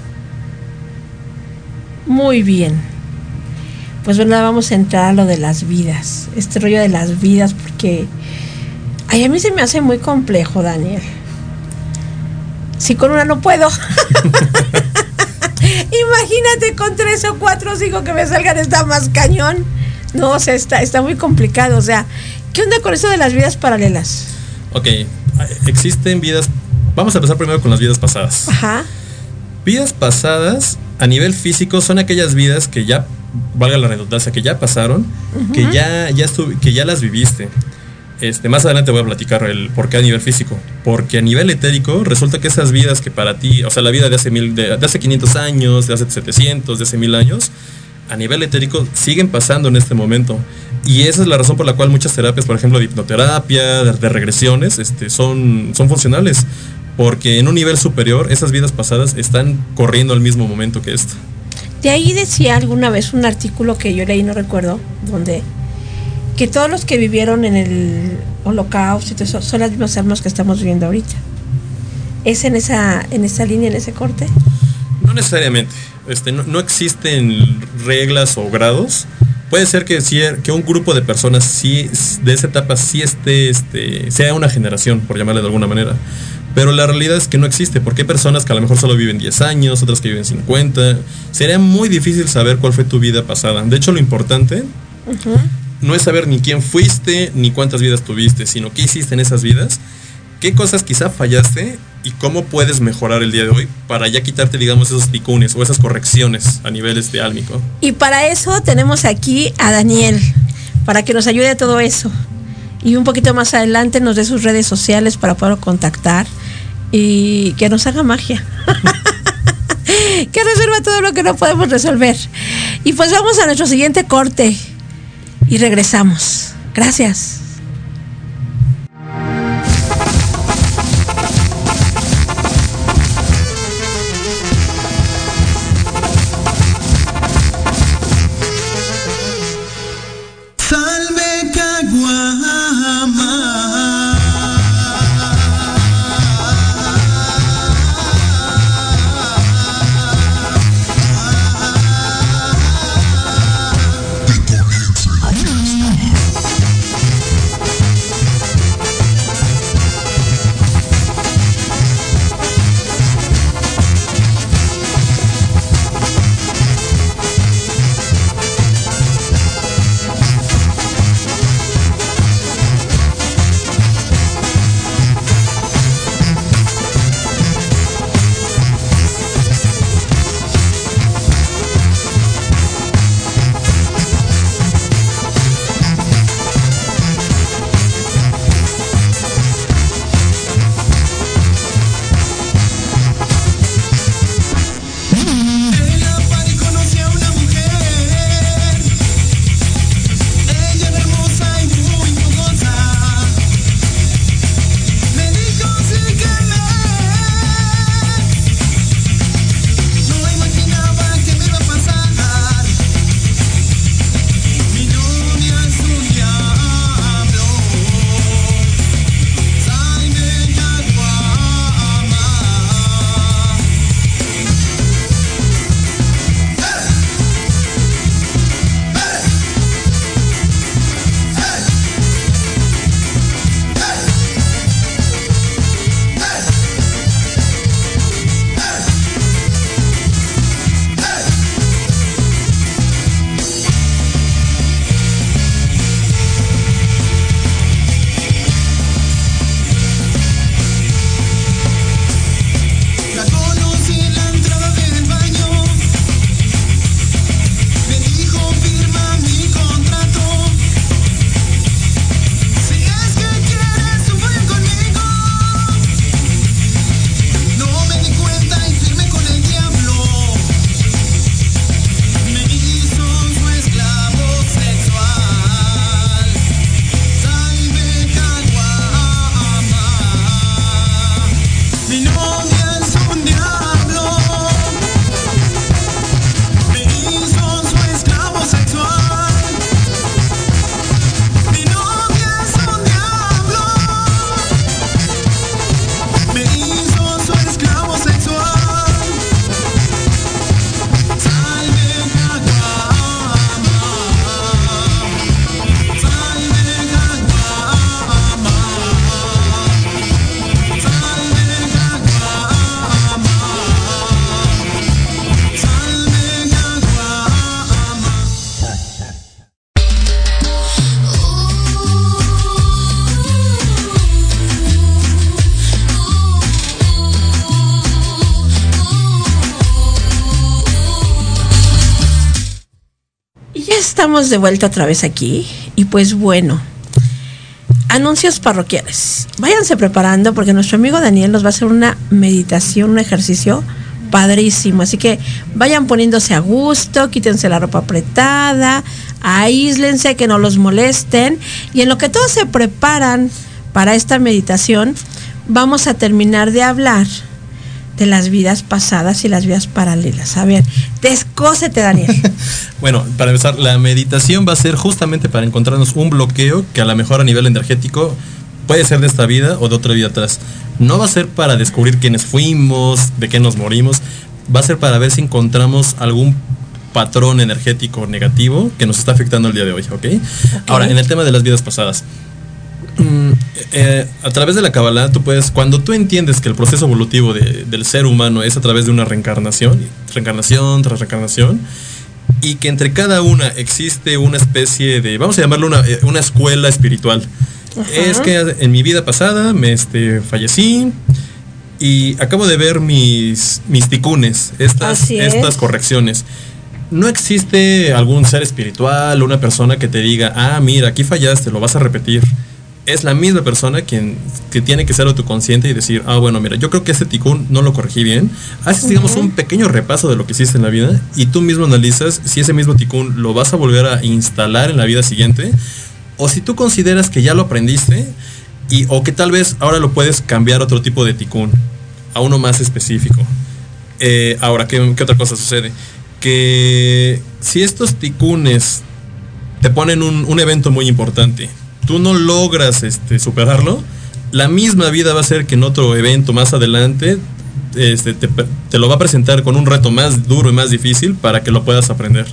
Muy bien. Pues bueno, vamos a entrar a lo de las vidas. Este rollo de las vidas, porque ay, a mí se me hace muy complejo, Daniel. Si con una no puedo. [laughs] Imagínate con tres o cuatro o cinco que me salgan, está más cañón. No, o sea, está, está muy complicado. O sea, ¿qué onda con eso de las vidas paralelas? Ok, existen vidas. Vamos a empezar primero con las vidas pasadas. Ajá. Vidas pasadas a nivel físico son aquellas vidas que ya, valga la redundancia, que ya pasaron, que ya, ya que ya las viviste. Este, más adelante voy a platicar el por qué a nivel físico. Porque a nivel etérico resulta que esas vidas que para ti, o sea, la vida de hace, mil, de, de hace 500 años, de hace 700, de hace 1000 años, a nivel etérico siguen pasando en este momento. Y esa es la razón por la cual muchas terapias, por ejemplo, de hipnoterapia, de, de regresiones, este, son, son funcionales. Porque en un nivel superior, esas vidas pasadas están corriendo al mismo momento que esto. De ahí decía alguna vez un artículo que yo leí, no recuerdo, donde que todos los que vivieron en el holocausto y todo eso son las mismas almas que estamos viviendo ahorita. ¿Es en esa, en esa línea, en ese corte? No necesariamente. Este, no, no existen reglas o grados. Puede ser que, sí- que un grupo de personas sí, de esa etapa sí esté, este, sea una generación, por llamarle de alguna manera. Pero la realidad es que no existe, porque hay personas que a lo mejor solo viven 10 años, otras que viven 50. Sería muy difícil saber cuál fue tu vida pasada. De hecho, lo importante no es saber ni quién fuiste, ni cuántas vidas tuviste, sino qué hiciste en esas vidas, qué cosas quizá fallaste y cómo puedes mejorar el día de hoy para ya quitarte, digamos, esos ticunes o esas correcciones a nivel este álmico. Y para eso tenemos aquí a Daniel, para que nos ayude a todo eso. Y un poquito más adelante nos dé sus redes sociales para poder contactar y que nos haga magia. [laughs] que resuelva todo lo que no podemos resolver. Y pues vamos a nuestro siguiente corte y regresamos. Gracias. De vuelta otra vez aquí. Y pues bueno, anuncios parroquiales. Váyanse preparando porque nuestro amigo Daniel nos va a hacer una meditación, un ejercicio padrísimo. Así que vayan poniéndose a gusto, quítense la ropa apretada, aíslense, que no los molesten. Y en lo que todos se preparan para esta meditación, vamos a terminar de hablar de las vidas pasadas y las vidas paralelas. A ver, descósete, Daniel. [laughs] Bueno, para empezar, la meditación va a ser justamente para encontrarnos un bloqueo que a lo mejor a nivel energético puede ser de esta vida o de otra vida atrás. No va a ser para descubrir quiénes fuimos, de qué nos morimos. Va a ser para ver si encontramos algún patrón energético negativo que nos está afectando el día de hoy, ¿ok? Ahora, en el tema de las vidas pasadas. Mm, eh, a través de la Kabbalah, tú puedes, cuando tú entiendes que el proceso evolutivo de- del ser humano es a través de una reencarnación, reencarnación tras reencarnación, y que entre cada una existe una especie de, vamos a llamarlo una, eh, una escuela espiritual. Es que en mi vida pasada me este, fallecí y acabo de ver mis, mis ticunes, estas, es. estas correcciones. No existe algún ser espiritual, una persona que te diga, ah, mira, aquí fallaste, lo vas a repetir. Es la misma persona quien que tiene que ser autoconsciente y decir, ah, bueno, mira, yo creo que este ticún no lo corregí bien. Haces, digamos, un pequeño repaso de lo que hiciste en la vida y tú mismo analizas si ese mismo ticún lo vas a volver a instalar en la vida siguiente o si tú consideras que ya lo aprendiste y o que tal vez ahora lo puedes cambiar a otro tipo de ticún, a uno más específico. Eh, ahora, ¿qué, qué otra cosa sucede? Que si estos ticunes te ponen un, un evento muy importante, tú no logras este, superarlo, la misma vida va a ser que en otro evento más adelante este, te, te lo va a presentar con un reto más duro y más difícil para que lo puedas aprender.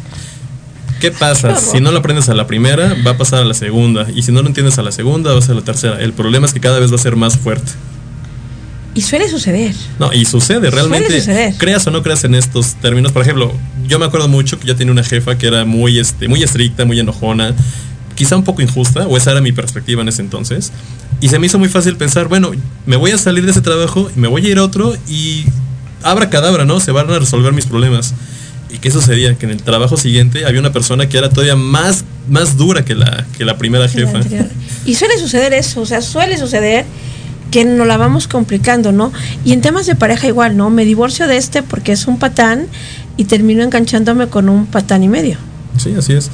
¿Qué pasa? Si no lo aprendes a la primera, va a pasar a la segunda. Y si no lo entiendes a la segunda, va a ser a la tercera. El problema es que cada vez va a ser más fuerte. Y suele suceder. No, y sucede, realmente. suceder. Creas o no creas en estos términos. Por ejemplo, yo me acuerdo mucho que yo tenía una jefa que era muy, este, muy estricta, muy enojona, quizá un poco injusta, o esa era mi perspectiva en ese entonces. Y se me hizo muy fácil pensar, bueno, me voy a salir de ese trabajo, me voy a ir a otro y abra cadabra, ¿no? Se van a resolver mis problemas. ¿Y qué sucedía? Que en el trabajo siguiente había una persona que era todavía más, más dura que la, que la primera jefa. Y suele suceder eso, o sea, suele suceder que nos la vamos complicando, ¿no? Y en temas de pareja igual, ¿no? Me divorcio de este porque es un patán y termino enganchándome con un patán y medio. Sí, así es.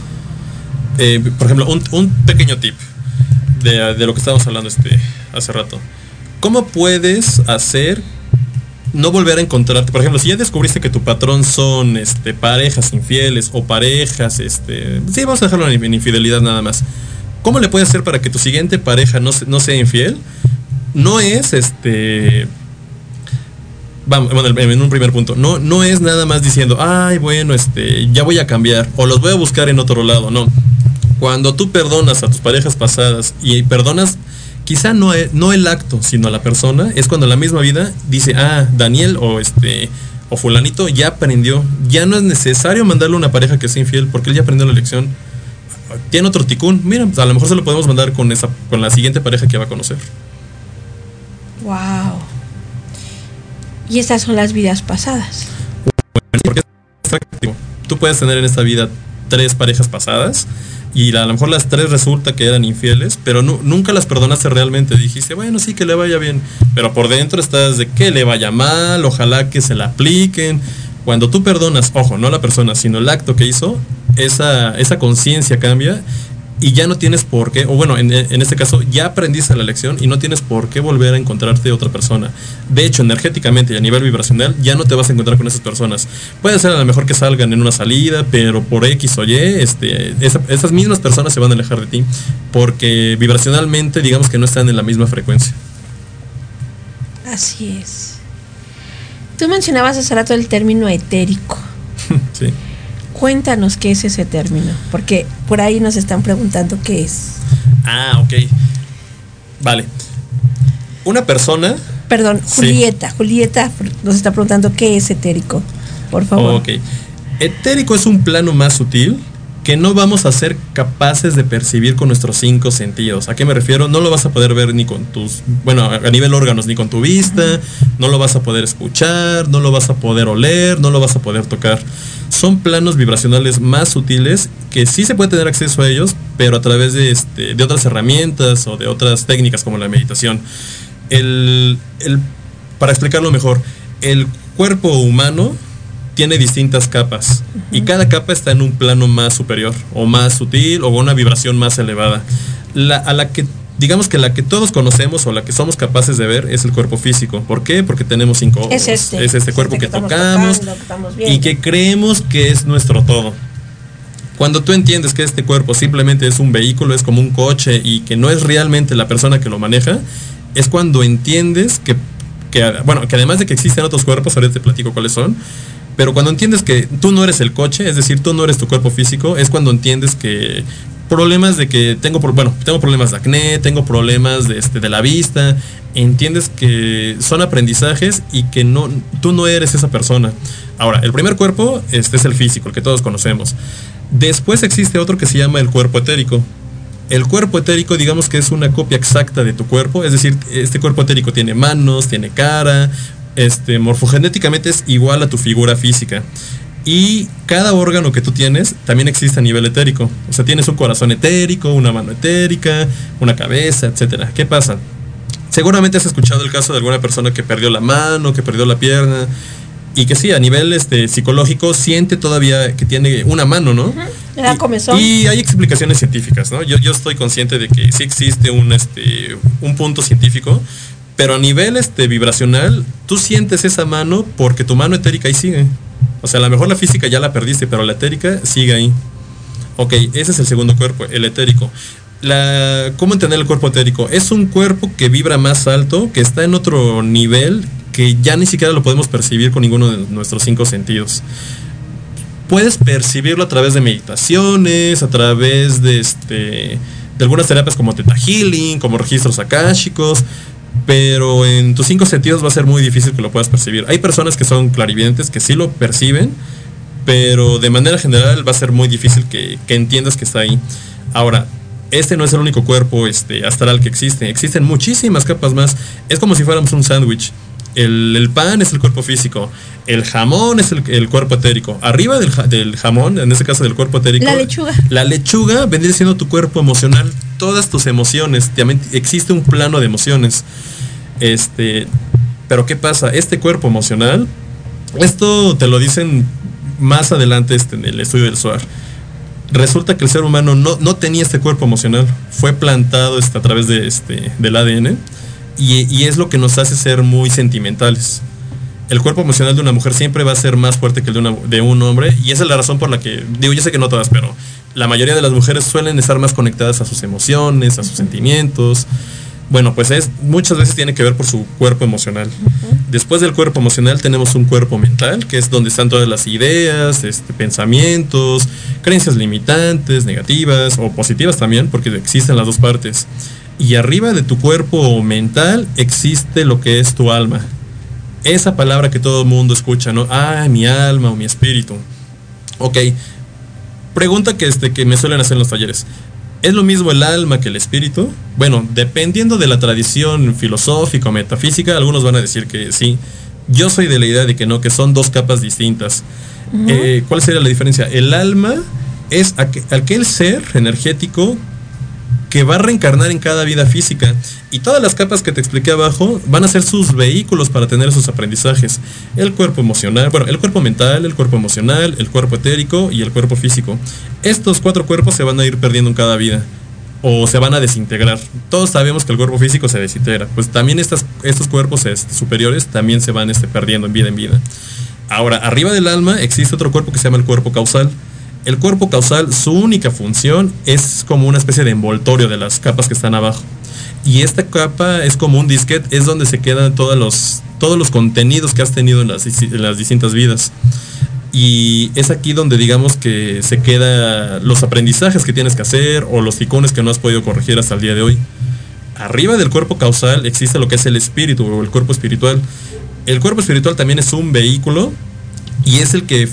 Eh, por ejemplo, un, pequeño tip de, lo que estábamos hablando este, hace rato. ¿Cómo puedes hacer no volver a encontrarte? Por ejemplo, si ya descubriste que tu patrón son este, parejas infieles o parejas, este, sí, vamos a dejarlo en, infidelidad nada más. ¿Cómo le puedes hacer para que tu siguiente pareja no, no sea infiel? No es este vamos, bueno, en en un primer punto, no, no es nada más diciendo, ay, bueno, este, ya voy a cambiar o los voy a buscar en otro lado, no. Cuando tú perdonas a tus parejas pasadas y perdonas quizá no, e- no el acto, sino a la persona, es cuando la misma vida dice, ah, Daniel o este o fulanito ya aprendió, ya no es necesario mandarle una pareja que sea infiel porque él ya aprendió la lección. Tiene otro ticún, mira, pues a lo mejor se lo podemos mandar con esa con la siguiente pareja que va a conocer. Wow. Y estas son las vidas pasadas. Porque es. Tú puedes tener en esta vida tres parejas pasadas y a lo mejor las tres resulta que eran infieles, pero nu- nunca las perdonaste realmente. Dijiste, bueno, sí, que le vaya bien, pero por dentro estás de que le vaya mal, ojalá que se la apliquen. Cuando tú perdonas, ojo, no la persona, sino el acto que hizo, esa, esa conciencia cambia y ya no tienes por qué, o bueno, en, en este caso ya aprendiste la lección y no tienes por qué volver a encontrarte otra persona. De hecho, energéticamente y a nivel vibracional ya no te vas a encontrar con esas personas. Puede ser a lo mejor que salgan en una salida, pero por X o Y, este, esa- esas mismas personas se van a alejar de ti porque vibracionalmente digamos que no están en la misma frecuencia. Así es. Tú mencionabas hace rato el término etérico. [laughs] sí. Cuéntanos qué es ese término, porque por ahí nos están preguntando qué es. Ah, ok. Vale. Una persona Perdón, Sí. Julieta. Julieta nos está preguntando qué es etérico. Por favor. Ok. Etérico es un plano más sutil que no vamos a ser capaces de percibir con nuestros cinco sentidos. ¿A qué me refiero? No lo vas a poder ver ni con tus, bueno, a nivel órganos, ni con tu vista, no lo vas a poder escuchar, no lo vas a poder oler, no lo vas a poder tocar. Son planos vibracionales más sutiles que sí se puede tener acceso a ellos, pero a través de, este, de otras herramientas o de otras técnicas como la meditación. El, el- para explicarlo mejor, el cuerpo humano tiene distintas capas y cada capa está en un plano más superior o más sutil o una vibración más elevada. La, a la que digamos que la que todos conocemos o la que somos capaces de ver es el cuerpo físico. ¿Por qué? Porque tenemos cinco ojos. Es este. Es este cuerpo este que, tocamos tocando, que y que creemos que es nuestro todo. Cuando tú entiendes que este cuerpo simplemente es un vehículo, es como un coche y que no es realmente la persona que lo maneja, es cuando entiendes que, que, bueno, que además de que existen otros cuerpos, ahorita te platico cuáles son, pero cuando entiendes que tú no eres el coche, es decir, tú no eres tu cuerpo físico, es cuando entiendes que problemas de que tengo, bueno, tengo problemas de acné, tengo problemas de, este, de la vista, entiendes que son aprendizajes y que no, tú no eres esa persona. Ahora, el primer cuerpo este es el físico, el que todos conocemos. Después existe otro que se llama el cuerpo etérico. El cuerpo etérico, digamos que es una copia exacta de tu cuerpo, es decir, este cuerpo etérico tiene manos, tiene cara, este, morfogenéticamente es igual a tu figura física. Y cada órgano que tú tienes también existe a nivel etérico. O sea, tienes un corazón etérico, una mano etérica, una cabeza, etcétera. ¿Qué pasa? Seguramente has escuchado el caso de alguna persona que perdió la mano, que perdió la pierna, y que sí, a nivel este, psicológico siente todavía que tiene una mano, ¿no? Comezón. Y hay explicaciones científicas, ¿no? Yo, yo estoy consciente de que sí existe un, este, un punto científico, pero a nivel este, vibracional, tú sientes esa mano porque tu mano etérica ahí sigue. O sea, a lo mejor la física ya la perdiste, pero la etérica sigue ahí. Ok, ese es el segundo cuerpo, el etérico. ¿Cómo entender el cuerpo etérico? Es un cuerpo que vibra más alto, que está en otro nivel, que ya ni siquiera lo podemos percibir con ninguno de nuestros cinco sentidos. Puedes percibirlo a través de meditaciones, a través de, este, de algunas terapias como Theta Healing, como registros akáshicos, pero en tus cinco sentidos va a ser muy difícil que lo puedas percibir. Hay personas que son clarividentes que sí lo perciben, pero de manera general va a ser muy difícil que, que entiendas que está ahí. Ahora, este no es el único cuerpo este, astral que existe. Existen muchísimas capas más. Es como si fuéramos un sándwich. El, el pan es el cuerpo físico. El jamón es el, el cuerpo etérico. Arriba del, del jamón, en este caso del cuerpo etérico. La lechuga. La lechuga vendría siendo tu cuerpo emocional. Todas tus emociones. También existe un plano de emociones. Este. Pero ¿qué pasa? Este cuerpo emocional. Esto te lo dicen más adelante este, en el estudio del SOAR resulta que el ser humano no, no tenía este cuerpo emocional, fue plantado este, a través de este, del ADN y, y es lo que nos hace ser muy sentimentales. El cuerpo emocional de una mujer siempre va a ser más fuerte que el de, una- de un hombre y esa es la razón por la que, digo, yo sé que no todas, pero la mayoría de las mujeres suelen estar más conectadas a sus emociones, a sus sentimientos. Bueno, pues es muchas veces tiene que ver por su cuerpo emocional. Después del cuerpo emocional tenemos un cuerpo mental, que es donde están todas las ideas, este, pensamientos, creencias limitantes, negativas o positivas también, porque existen las dos partes. Y arriba de tu cuerpo mental existe lo que es tu alma. Esa palabra que todo el mundo escucha, ¿no? Ah, mi alma o mi espíritu. Ok. Pregunta que, este, que me suelen hacer en los talleres. ¿Es lo mismo el alma que el espíritu? Bueno, dependiendo de la tradición filosófica o metafísica, algunos van a decir que sí. Yo soy de la idea de que no, que son dos capas distintas. Eh, ¿Cuál sería la diferencia? El alma es aqu- aquel ser energético que va a reencarnar en cada vida física. Y todas las capas que te expliqué abajo van a ser sus vehículos para tener sus aprendizajes. El cuerpo emocional, bueno, el cuerpo mental, el cuerpo emocional, el cuerpo etérico y el cuerpo físico. Estos cuatro cuerpos se van a ir perdiendo en cada vida. O se van a desintegrar. Todos sabemos que el cuerpo físico se desintegra. Pues también estas, estos cuerpos superiores también se van este, perdiendo en vida en vida. Ahora, arriba del alma existe otro cuerpo que se llama el cuerpo causal. El cuerpo causal, su única función es como una especie de envoltorio de las capas que están abajo. Y esta capa es como un disquete, es donde se quedan todos los, todos los contenidos que has tenido en las, en las distintas vidas. Y es aquí donde digamos que se queda los aprendizajes que tienes que hacer o los icones que no has podido corregir hasta el día de hoy. Arriba del cuerpo causal existe lo que es el espíritu o el cuerpo espiritual. El cuerpo espiritual también es un vehículo y es el que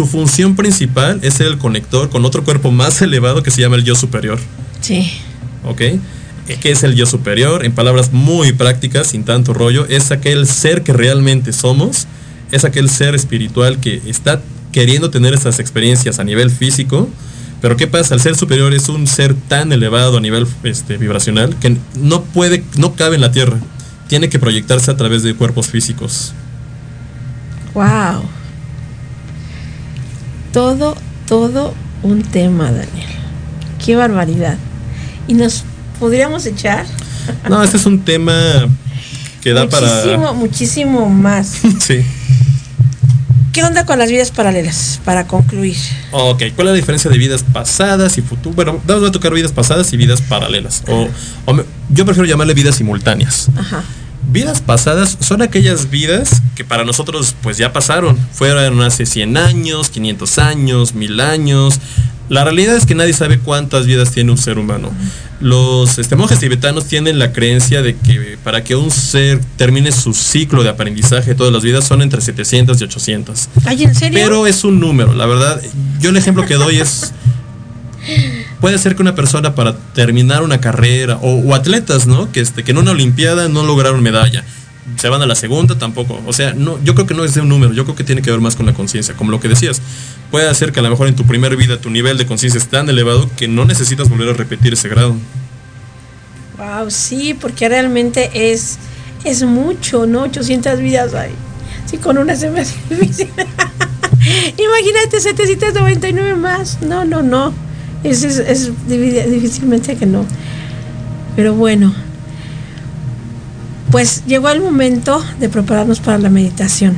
su función principal es ser el conector con otro cuerpo más [laughs] elevado que se llama el yo superior. Sí. ¿Ok? ¿Qué es el yo superior? En palabras muy prácticas, sin tanto rollo, es aquel ser que realmente somos, es aquel ser espiritual que está queriendo tener estas experiencias a nivel físico, pero ¿qué pasa? El ser superior es un ser tan elevado a nivel este, vibracional que no puede, no cabe en la Tierra. Tiene que proyectarse a través de cuerpos físicos. Wow. Todo, todo un tema, Daniel. Qué barbaridad. Y nos podríamos echar No, este es un tema que da muchísimo, para... muchísimo más. [laughs] Sí. ¿Qué onda con las vidas paralelas? Para concluir. Ok, ¿cuál es la diferencia de vidas pasadas y futuras? Bueno, vamos a tocar vidas pasadas y vidas paralelas. O, o me- yo prefiero llamarle vidas simultáneas. Ajá. Vidas pasadas son aquellas vidas que para nosotros pues ya pasaron. Fueron hace 100 años, 500 años, 1000 años. La realidad es que nadie sabe cuántas vidas tiene un ser humano. Los este, monjes tibetanos tienen la creencia de que para que un ser termine su ciclo de aprendizaje, todas las vidas son entre 700 y 800. Ay, ¿en serio? Pero es un número, la verdad. Yo el ejemplo que doy es. Puede ser que una persona para terminar una carrera, o, atletas, ¿no? Que, este, que en una Olimpiada no lograron medalla. Se van a la segunda, tampoco. O sea, no, yo creo que no es de un número, yo creo que tiene que ver más con la conciencia. Como lo que decías, puede ser que a lo mejor en tu primer vida tu nivel de conciencia es tan elevado que no necesitas volver a repetir ese grado. Wow, sí, porque realmente es, es mucho, ¿no? 800 vidas hay. Sí, con una se me hace [laughs] difícil. [laughs] Imagínate 799 más. No, no, no. Es, es, difícilmente que no. Pero bueno. Pues llegó el momento de prepararnos para la meditación.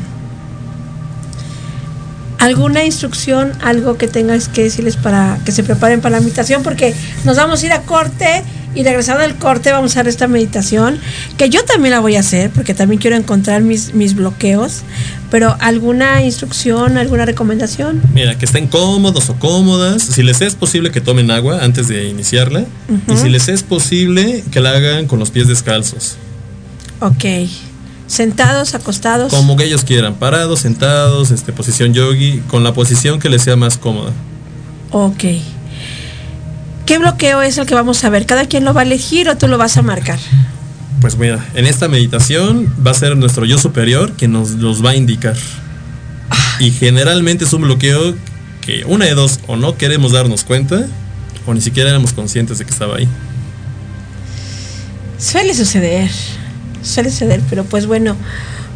¿Alguna instrucción, algo que tengas que decirles para que se preparen para la meditación? Porque nos vamos a ir a corte y regresando del corte vamos a hacer esta meditación, que yo también la voy a hacer, porque también quiero encontrar mis, mis bloqueos. Pero ¿alguna instrucción, alguna recomendación? Mira, que estén cómodos o cómodas. Si les es posible que tomen agua antes de iniciarla. Y si les es posible que la hagan con los pies descalzos. Ok. Sentados, acostados. Como que ellos quieran, parados, sentados, este, posición yogi, con la posición que les sea más cómoda. Ok. ¿Qué bloqueo es el que vamos a ver? ¿Cada quien lo va a elegir o tú lo vas a marcar? Pues mira, en esta meditación va a ser nuestro yo superior que nos los va a indicar. Y generalmente es un bloqueo que una de dos, o no queremos darnos cuenta, o ni siquiera éramos conscientes de que estaba ahí. Suele suceder, suele suceder, pero pues bueno,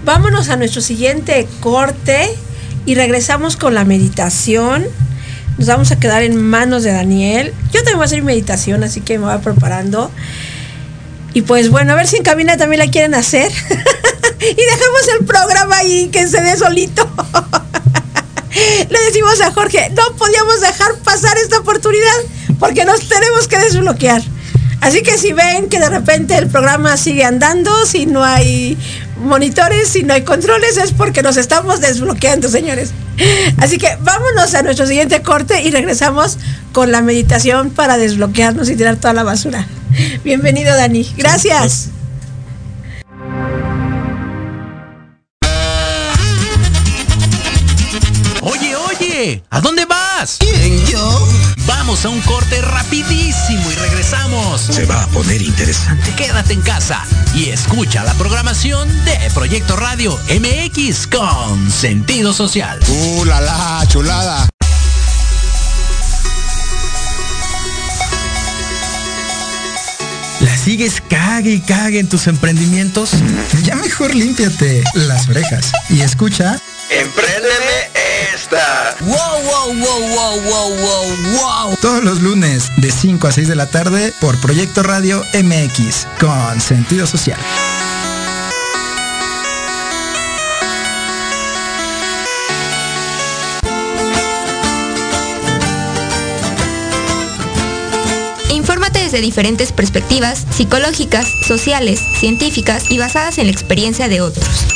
vámonos a nuestro siguiente corte y regresamos con la meditación. Nos vamos a quedar en manos de Daniel. Yo también voy a hacer meditación, así que me voy preparando. Y pues bueno, a ver si en cabina también la quieren hacer. [laughs] y dejamos el programa ahí que se dé solito. [laughs] Le decimos a Jorge, no podíamos dejar pasar esta oportunidad porque nos tenemos que desbloquear. Así que si ven que de repente el programa sigue andando, si no hay monitores, si no hay controles, es porque nos estamos desbloqueando, señores. Así que vámonos a nuestro siguiente corte y regresamos con la meditación para desbloquearnos y tirar toda la basura. Bienvenido, Dani. Gracias. ¿A dónde vas? ¿Quién, yo? Vamos a un corte rapidísimo y regresamos. Se va a poner interesante. Quédate en casa y escucha la programación de Proyecto Radio MX con sentido social. ¡Uh, la, la, chulada! ¿La sigues cague y cague en tus emprendimientos? Ya mejor límpiate las orejas y escucha. ¡Empréndeme ¡Wow, wow, wow, wow, wow, wow, wow! Todos los lunes de 5 a 6 de la tarde por Proyecto Radio MX con sentido social. Infórmate desde diferentes perspectivas psicológicas, sociales, científicas y basadas en la experiencia de otros.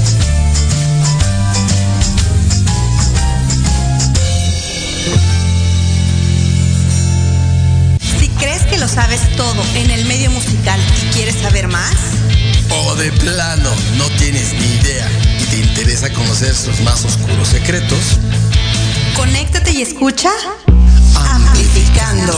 Sabes todo en el medio musical y quieres saber más, O de plano no tienes ni idea y te interesa conocer sus más oscuros secretos, conéctate y escucha Amplificando.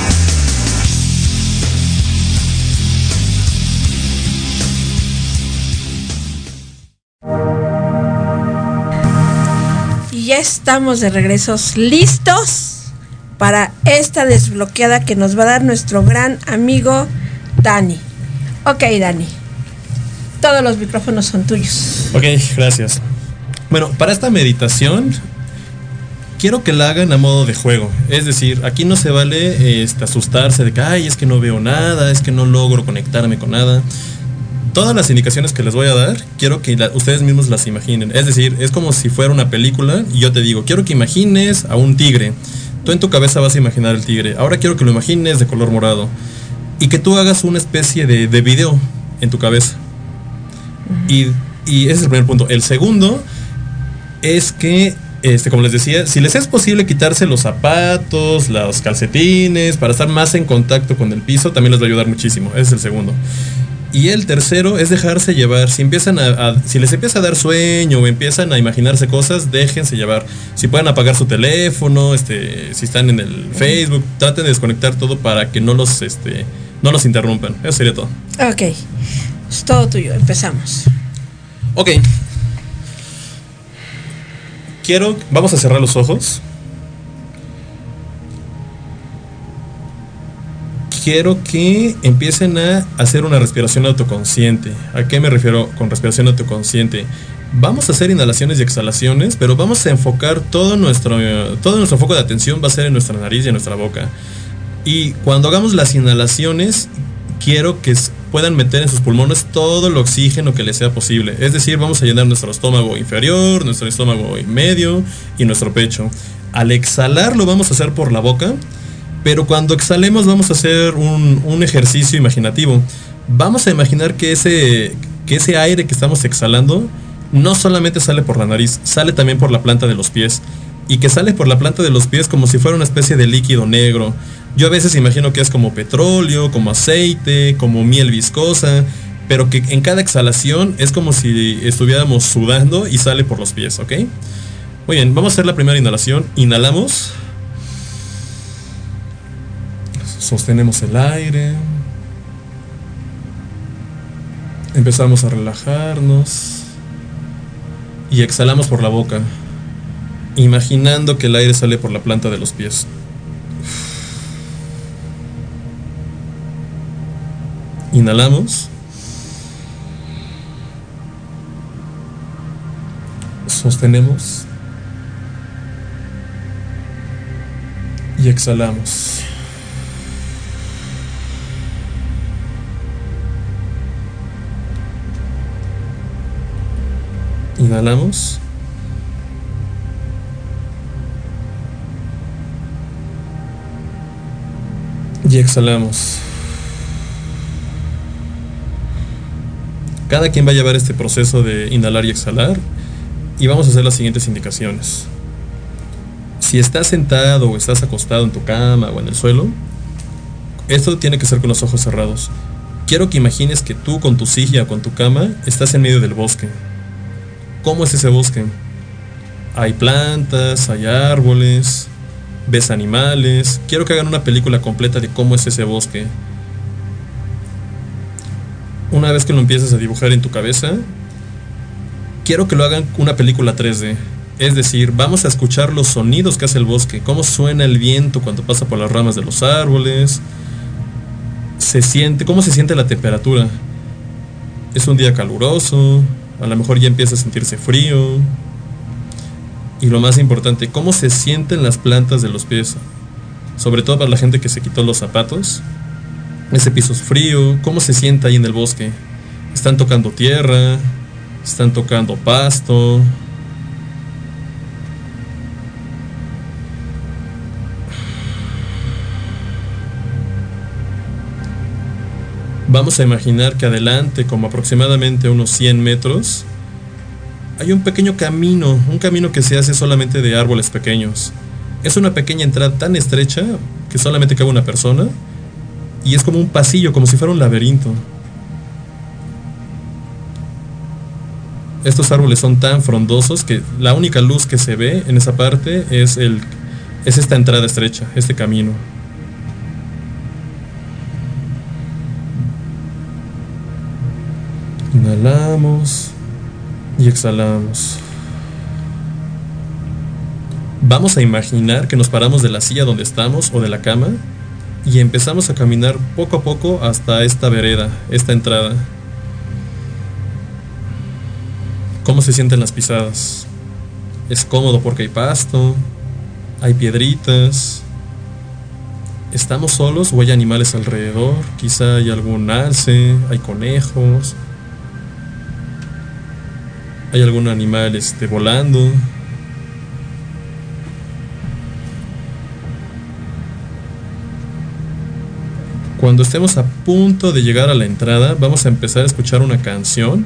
Ya estamos de regresos listos para esta desbloqueada que nos va a dar nuestro gran amigo Dani. Ok, Dani. Todos los micrófonos son tuyos. Ok, gracias. Bueno, para esta meditación quiero que la hagan a modo de juego. Es decir, aquí no se vale este, asustarse de que, ay, es que no veo nada, es que no logro conectarme con nada. Todas las indicaciones que les voy a dar, quiero que la- ustedes mismos las imaginen. Es decir, es como si fuera una película y yo te digo, quiero que imagines a un tigre. Tú en tu cabeza vas a imaginar el tigre. Ahora quiero que lo imagines de color morado. Y que tú hagas una especie de, de video en tu cabeza. Y, y ese es el primer punto. El segundo es que, este, como les decía, si les es posible quitarse los zapatos, los calcetines, para estar más en contacto con el piso, también les va a ayudar muchísimo. Ese es el segundo. Y el tercero es dejarse llevar. Si empiezan a, a- si les empieza a dar sueño o empiezan a imaginarse cosas, déjense llevar. Si pueden apagar su teléfono, este, si están en el Facebook, traten de desconectar todo para que no los, este, no los interrumpan. Eso sería todo. Ok. Es todo tuyo. Empezamos. Ok. Quiero, vamos a cerrar los ojos. Quiero que empiecen a hacer una respiración autoconsciente. ¿A qué me refiero con respiración autoconsciente? Vamos a hacer inhalaciones y exhalaciones, pero vamos a enfocar todo nuestro, todo nuestro foco de atención va a ser en nuestra nariz y en nuestra boca. Y cuando hagamos las inhalaciones, quiero que puedan meter en sus pulmones todo el oxígeno que les sea posible. Es decir, vamos a llenar nuestro estómago inferior, nuestro estómago medio y nuestro pecho. Al exhalar lo vamos a hacer por la boca, pero cuando exhalemos vamos a hacer un, un ejercicio imaginativo. Vamos a imaginar que ese, que ese aire que estamos exhalando no solamente sale por la nariz, sale también por la planta de los pies. Y que sale por la planta de los pies como si fuera una especie de líquido negro. Yo a veces imagino que es como petróleo, como aceite, como miel viscosa, pero que en cada exhalación es como si estuviéramos sudando y sale por los pies, ¿ok? Muy bien, vamos a hacer la primera inhalación. Inhalamos. Sostenemos el aire. Empezamos a relajarnos. Y exhalamos por la boca, imaginando que el aire sale por la planta de los pies. Inhalamos. Sostenemos. Y exhalamos. Inhalamos. Y exhalamos. Cada quien va a llevar este proceso de inhalar y exhalar y vamos a hacer las siguientes indicaciones. Si estás sentado o estás acostado en tu cama o en el suelo, esto tiene que ser con los ojos cerrados. Quiero que imagines que tú con tu silla o con tu cama estás en medio del bosque. ¿Cómo es ese bosque? Hay plantas, hay árboles, ves animales. Quiero que hagan una película completa de cómo es ese bosque. Una vez que lo empieces a dibujar en tu cabeza, quiero que lo hagan una película 3D. Es decir, vamos a escuchar los sonidos que hace el bosque, cómo suena el viento cuando pasa por las ramas de los árboles, se siente, cómo se siente la temperatura. Es un día caluroso, a lo mejor ya empieza a sentirse frío. Y lo más importante, cómo se sienten las plantas de los pies. Sobre todo para la gente que se quitó los zapatos. Ese piso es frío, cómo se siente ahí en el bosque. Están tocando tierra, están tocando pasto. Vamos a imaginar que adelante, como aproximadamente unos 100 metros, hay un pequeño camino, un camino que se hace solamente de árboles pequeños. Es una pequeña entrada tan estrecha que solamente cabe una persona y es como un pasillo, como si fuera un laberinto. Estos árboles son tan frondosos que la única luz que se ve en esa parte es, el, es esta entrada estrecha, este camino. Inhalamos y exhalamos. Vamos a imaginar que nos paramos de la silla donde estamos o de la cama y empezamos a caminar poco a poco hasta esta vereda, esta entrada. ¿Cómo se sienten las pisadas? Es cómodo porque hay pasto, hay piedritas. ¿Estamos solos o hay animales alrededor? Quizá hay algún alce, hay conejos, hay algún animal este, volando. Cuando estemos a punto de llegar a la entrada, vamos a empezar a escuchar una canción,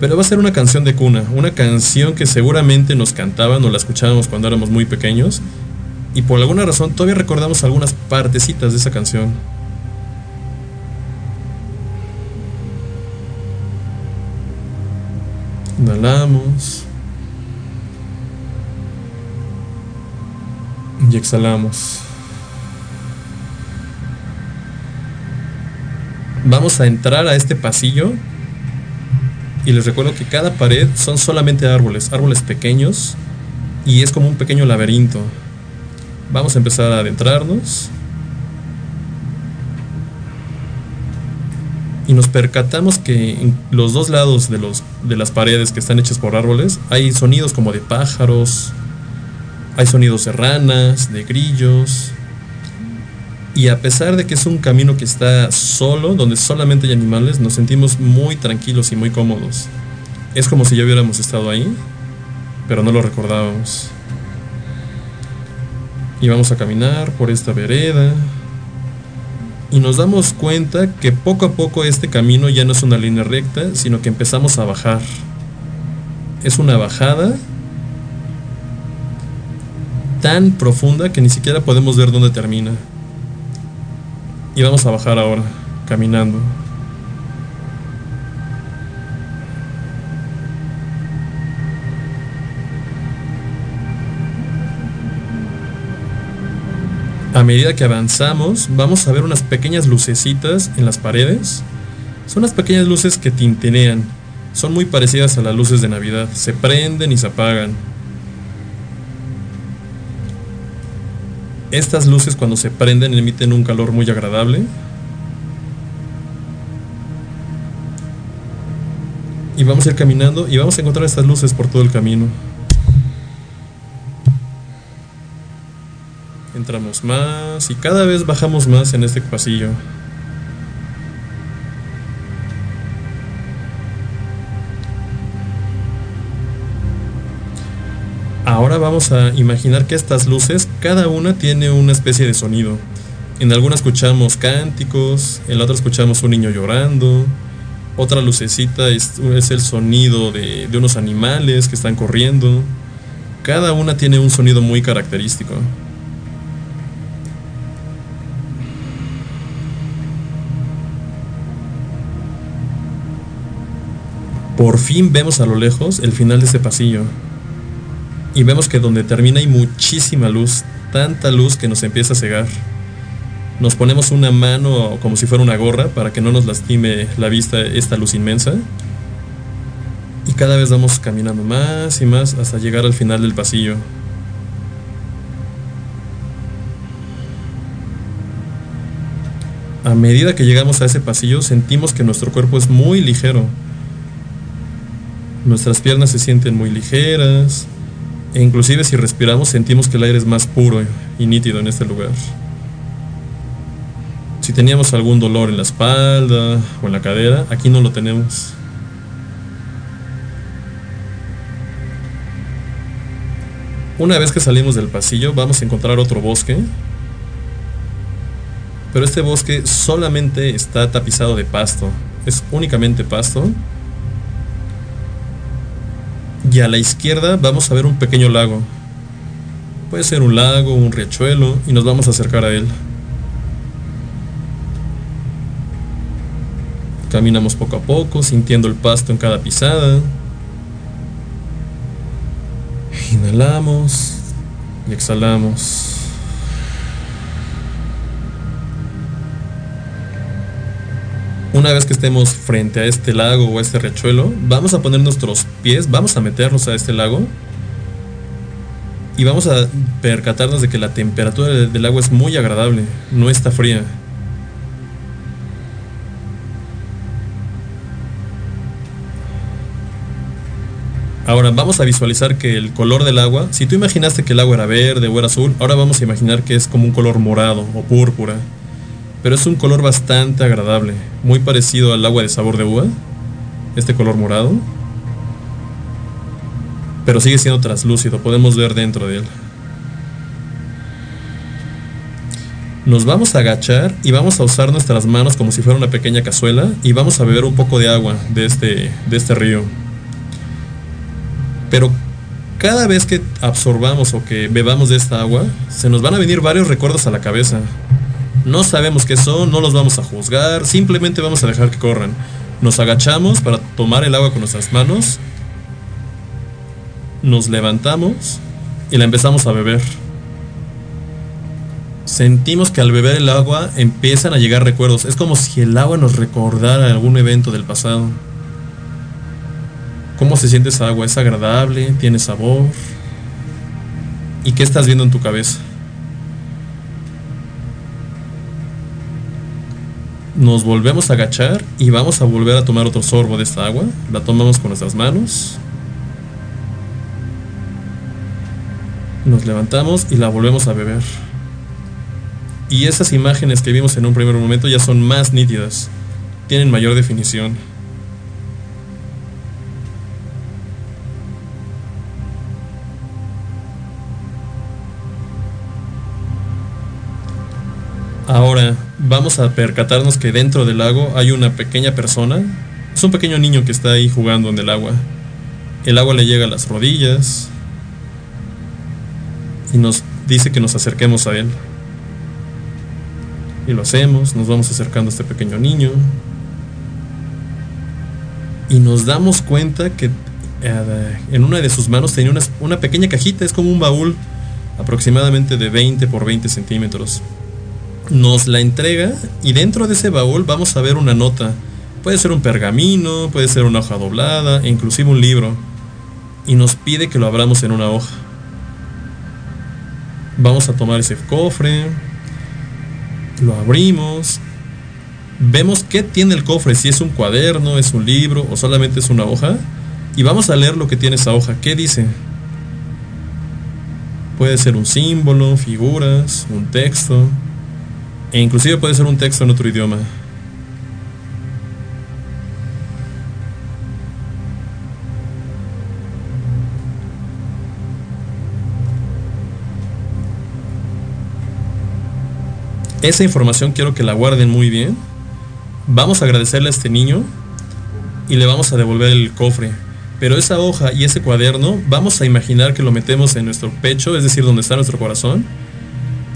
pero va a ser una canción de cuna, una canción que seguramente nos cantaban o la escuchábamos cuando éramos muy pequeños, y por alguna razón todavía recordamos algunas partecitas de esa canción. Inhalamos. Y exhalamos. Vamos a entrar a este pasillo. Y les recuerdo que cada pared son solamente árboles, árboles pequeños. Y es como un pequeño laberinto. Vamos a empezar a adentrarnos. Y nos percatamos que en los dos lados de, los, de las paredes que están hechas por árboles hay sonidos como de pájaros, hay sonidos de ranas, de grillos. Y a pesar de que es un camino que está solo, donde solamente hay animales, nos sentimos muy tranquilos y muy cómodos. Es como si ya hubiéramos estado ahí, pero no lo recordábamos. Y vamos a caminar por esta vereda, y nos damos cuenta que poco a poco este camino ya no es una línea recta, sino que empezamos a bajar. Es una bajada tan profunda que ni siquiera podemos ver dónde termina. Y vamos a bajar ahora, caminando. A medida que avanzamos, vamos a ver unas pequeñas lucecitas en las paredes. Son unas pequeñas luces que tintinean. Son muy parecidas a las luces de Navidad. Se prenden y se apagan. Estas luces cuando se prenden emiten un calor muy agradable. Y vamos a ir caminando y vamos a encontrar estas luces por todo el camino. Entramos más y cada vez bajamos más en este pasillo. vamos a imaginar que estas luces, cada una tiene una especie de sonido. En alguna escuchamos cánticos, en la otra escuchamos un niño llorando, otra lucecita es, el sonido de unos animales que están corriendo. Cada una tiene un sonido muy característico. Por fin vemos a lo lejos el final de ese pasillo. Y vemos que donde termina hay muchísima luz, tanta luz que nos empieza a cegar. Nos ponemos una mano como si fuera una gorra para que no nos lastime la vista esta luz inmensa. Y cada vez vamos caminando más y más hasta llegar al final del pasillo. A medida que llegamos a ese pasillo sentimos que nuestro cuerpo es muy ligero. Nuestras piernas se sienten muy ligeras e inclusive si respiramos sentimos que el aire es más puro y nítido en este lugar. Si teníamos algún dolor en la espalda o en la cadera, aquí no lo tenemos. Una vez que salimos del pasillo vamos a encontrar otro bosque, pero este bosque solamente está tapizado de pasto, es únicamente pasto. Y a la izquierda vamos a ver un pequeño lago. Puede ser un lago, un riachuelo, y nos vamos a acercar a él. Caminamos poco a poco, sintiendo el pasto en cada pisada. Inhalamos y exhalamos. Una vez que estemos frente a este lago o a este riachuelo, vamos a poner nuestros pies, vamos a meternos a este lago y vamos a percatarnos de que la temperatura del agua es muy agradable, no está fría. Ahora vamos a visualizar que el color del agua, si tú imaginaste que el agua era verde o era azul, ahora vamos a imaginar que es como un color morado o púrpura. Pero es un color bastante agradable, muy parecido al agua de sabor de uva, este color morado. Pero sigue siendo translúcido, podemos ver dentro de él. Nos vamos a agachar y vamos a usar nuestras manos como si fuera una pequeña cazuela y vamos a beber un poco de agua de este, de este río. Pero cada vez que absorbamos o que bebamos de esta agua, se nos van a venir varios recuerdos a la cabeza. No sabemos qué son, no los vamos a juzgar, simplemente vamos a dejar que corran. Nos agachamos para tomar el agua con nuestras manos, nos levantamos y la empezamos a beber. Sentimos que al beber el agua empiezan a llegar recuerdos. Es como si el agua nos recordara algún evento del pasado. ¿Cómo se siente esa agua? ¿Es agradable? ¿Tiene sabor? ¿Y qué estás viendo en tu cabeza? Nos volvemos a agachar y vamos a volver a tomar otro sorbo de esta agua. La tomamos con nuestras manos. Nos levantamos y la volvemos a beber. Y esas imágenes que vimos en un primer momento ya son más nítidas. Tienen mayor definición. Vamos a percatarnos que dentro del lago hay una pequeña persona. Es un pequeño niño que está ahí jugando en el agua. El agua le llega a las rodillas y nos dice que nos acerquemos a él. Y lo hacemos, nos vamos acercando a este pequeño niño. Y nos damos cuenta que eh, en una de sus manos tenía una, una pequeña cajita, es como un baúl aproximadamente de 20 por 20 centímetros nos la entrega y dentro de ese baúl vamos a ver una nota. Puede ser un pergamino, puede ser una hoja doblada e inclusive un libro. Y nos pide que lo abramos en una hoja. Vamos a tomar ese cofre, lo abrimos, vemos qué tiene el cofre, si es un cuaderno, es un libro o solamente es una hoja. Y vamos a leer lo que tiene esa hoja. ¿Qué dice? Puede ser un símbolo, figuras, un texto. E inclusive puede ser un texto en otro idioma. Esa información quiero que la guarden muy bien. Vamos a agradecerle a este niño y le vamos a devolver el cofre. Pero esa hoja y ese cuaderno vamos a imaginar que lo metemos en nuestro pecho, es decir, donde está nuestro corazón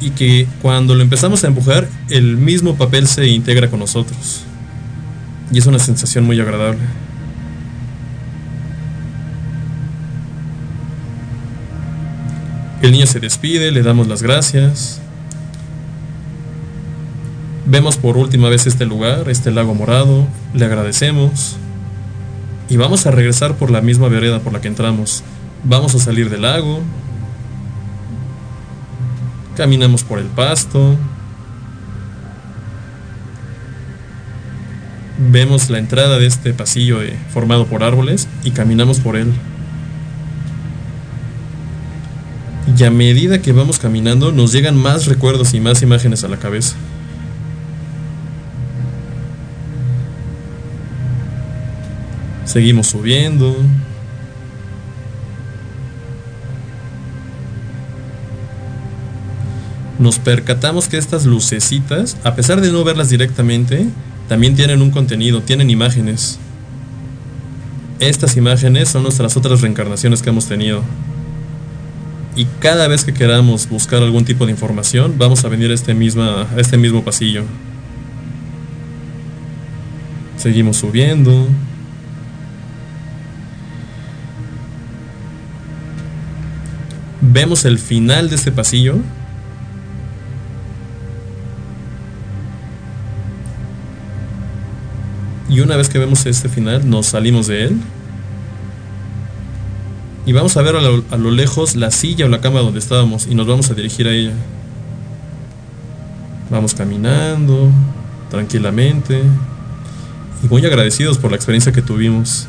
y que cuando lo empezamos a empujar, el mismo papel se integra con nosotros. Y es una sensación muy agradable. El niño se despide, le damos las gracias. Vemos por última vez este lugar, este lago morado, le agradecemos. Y vamos a regresar por la misma vereda por la que entramos. Vamos a salir del lago. Caminamos por el pasto. Vemos la entrada de este pasillo de- formado por árboles y caminamos por él. Y a medida que vamos caminando nos llegan más recuerdos y más imágenes a la cabeza. Seguimos subiendo. Nos percatamos que estas lucecitas, a pesar de no verlas directamente, también tienen un contenido, tienen imágenes. Estas imágenes son nuestras otras reencarnaciones que hemos tenido. Y cada vez que queramos buscar algún tipo de información, vamos a venir a este, misma, a este mismo pasillo. Seguimos subiendo. Vemos el final de este pasillo. Y una vez que vemos este final, nos salimos de él. Y vamos a ver a lo, a lo lejos la silla o la cama donde estábamos y nos vamos a dirigir a ella. Vamos caminando tranquilamente y muy agradecidos por la experiencia que tuvimos.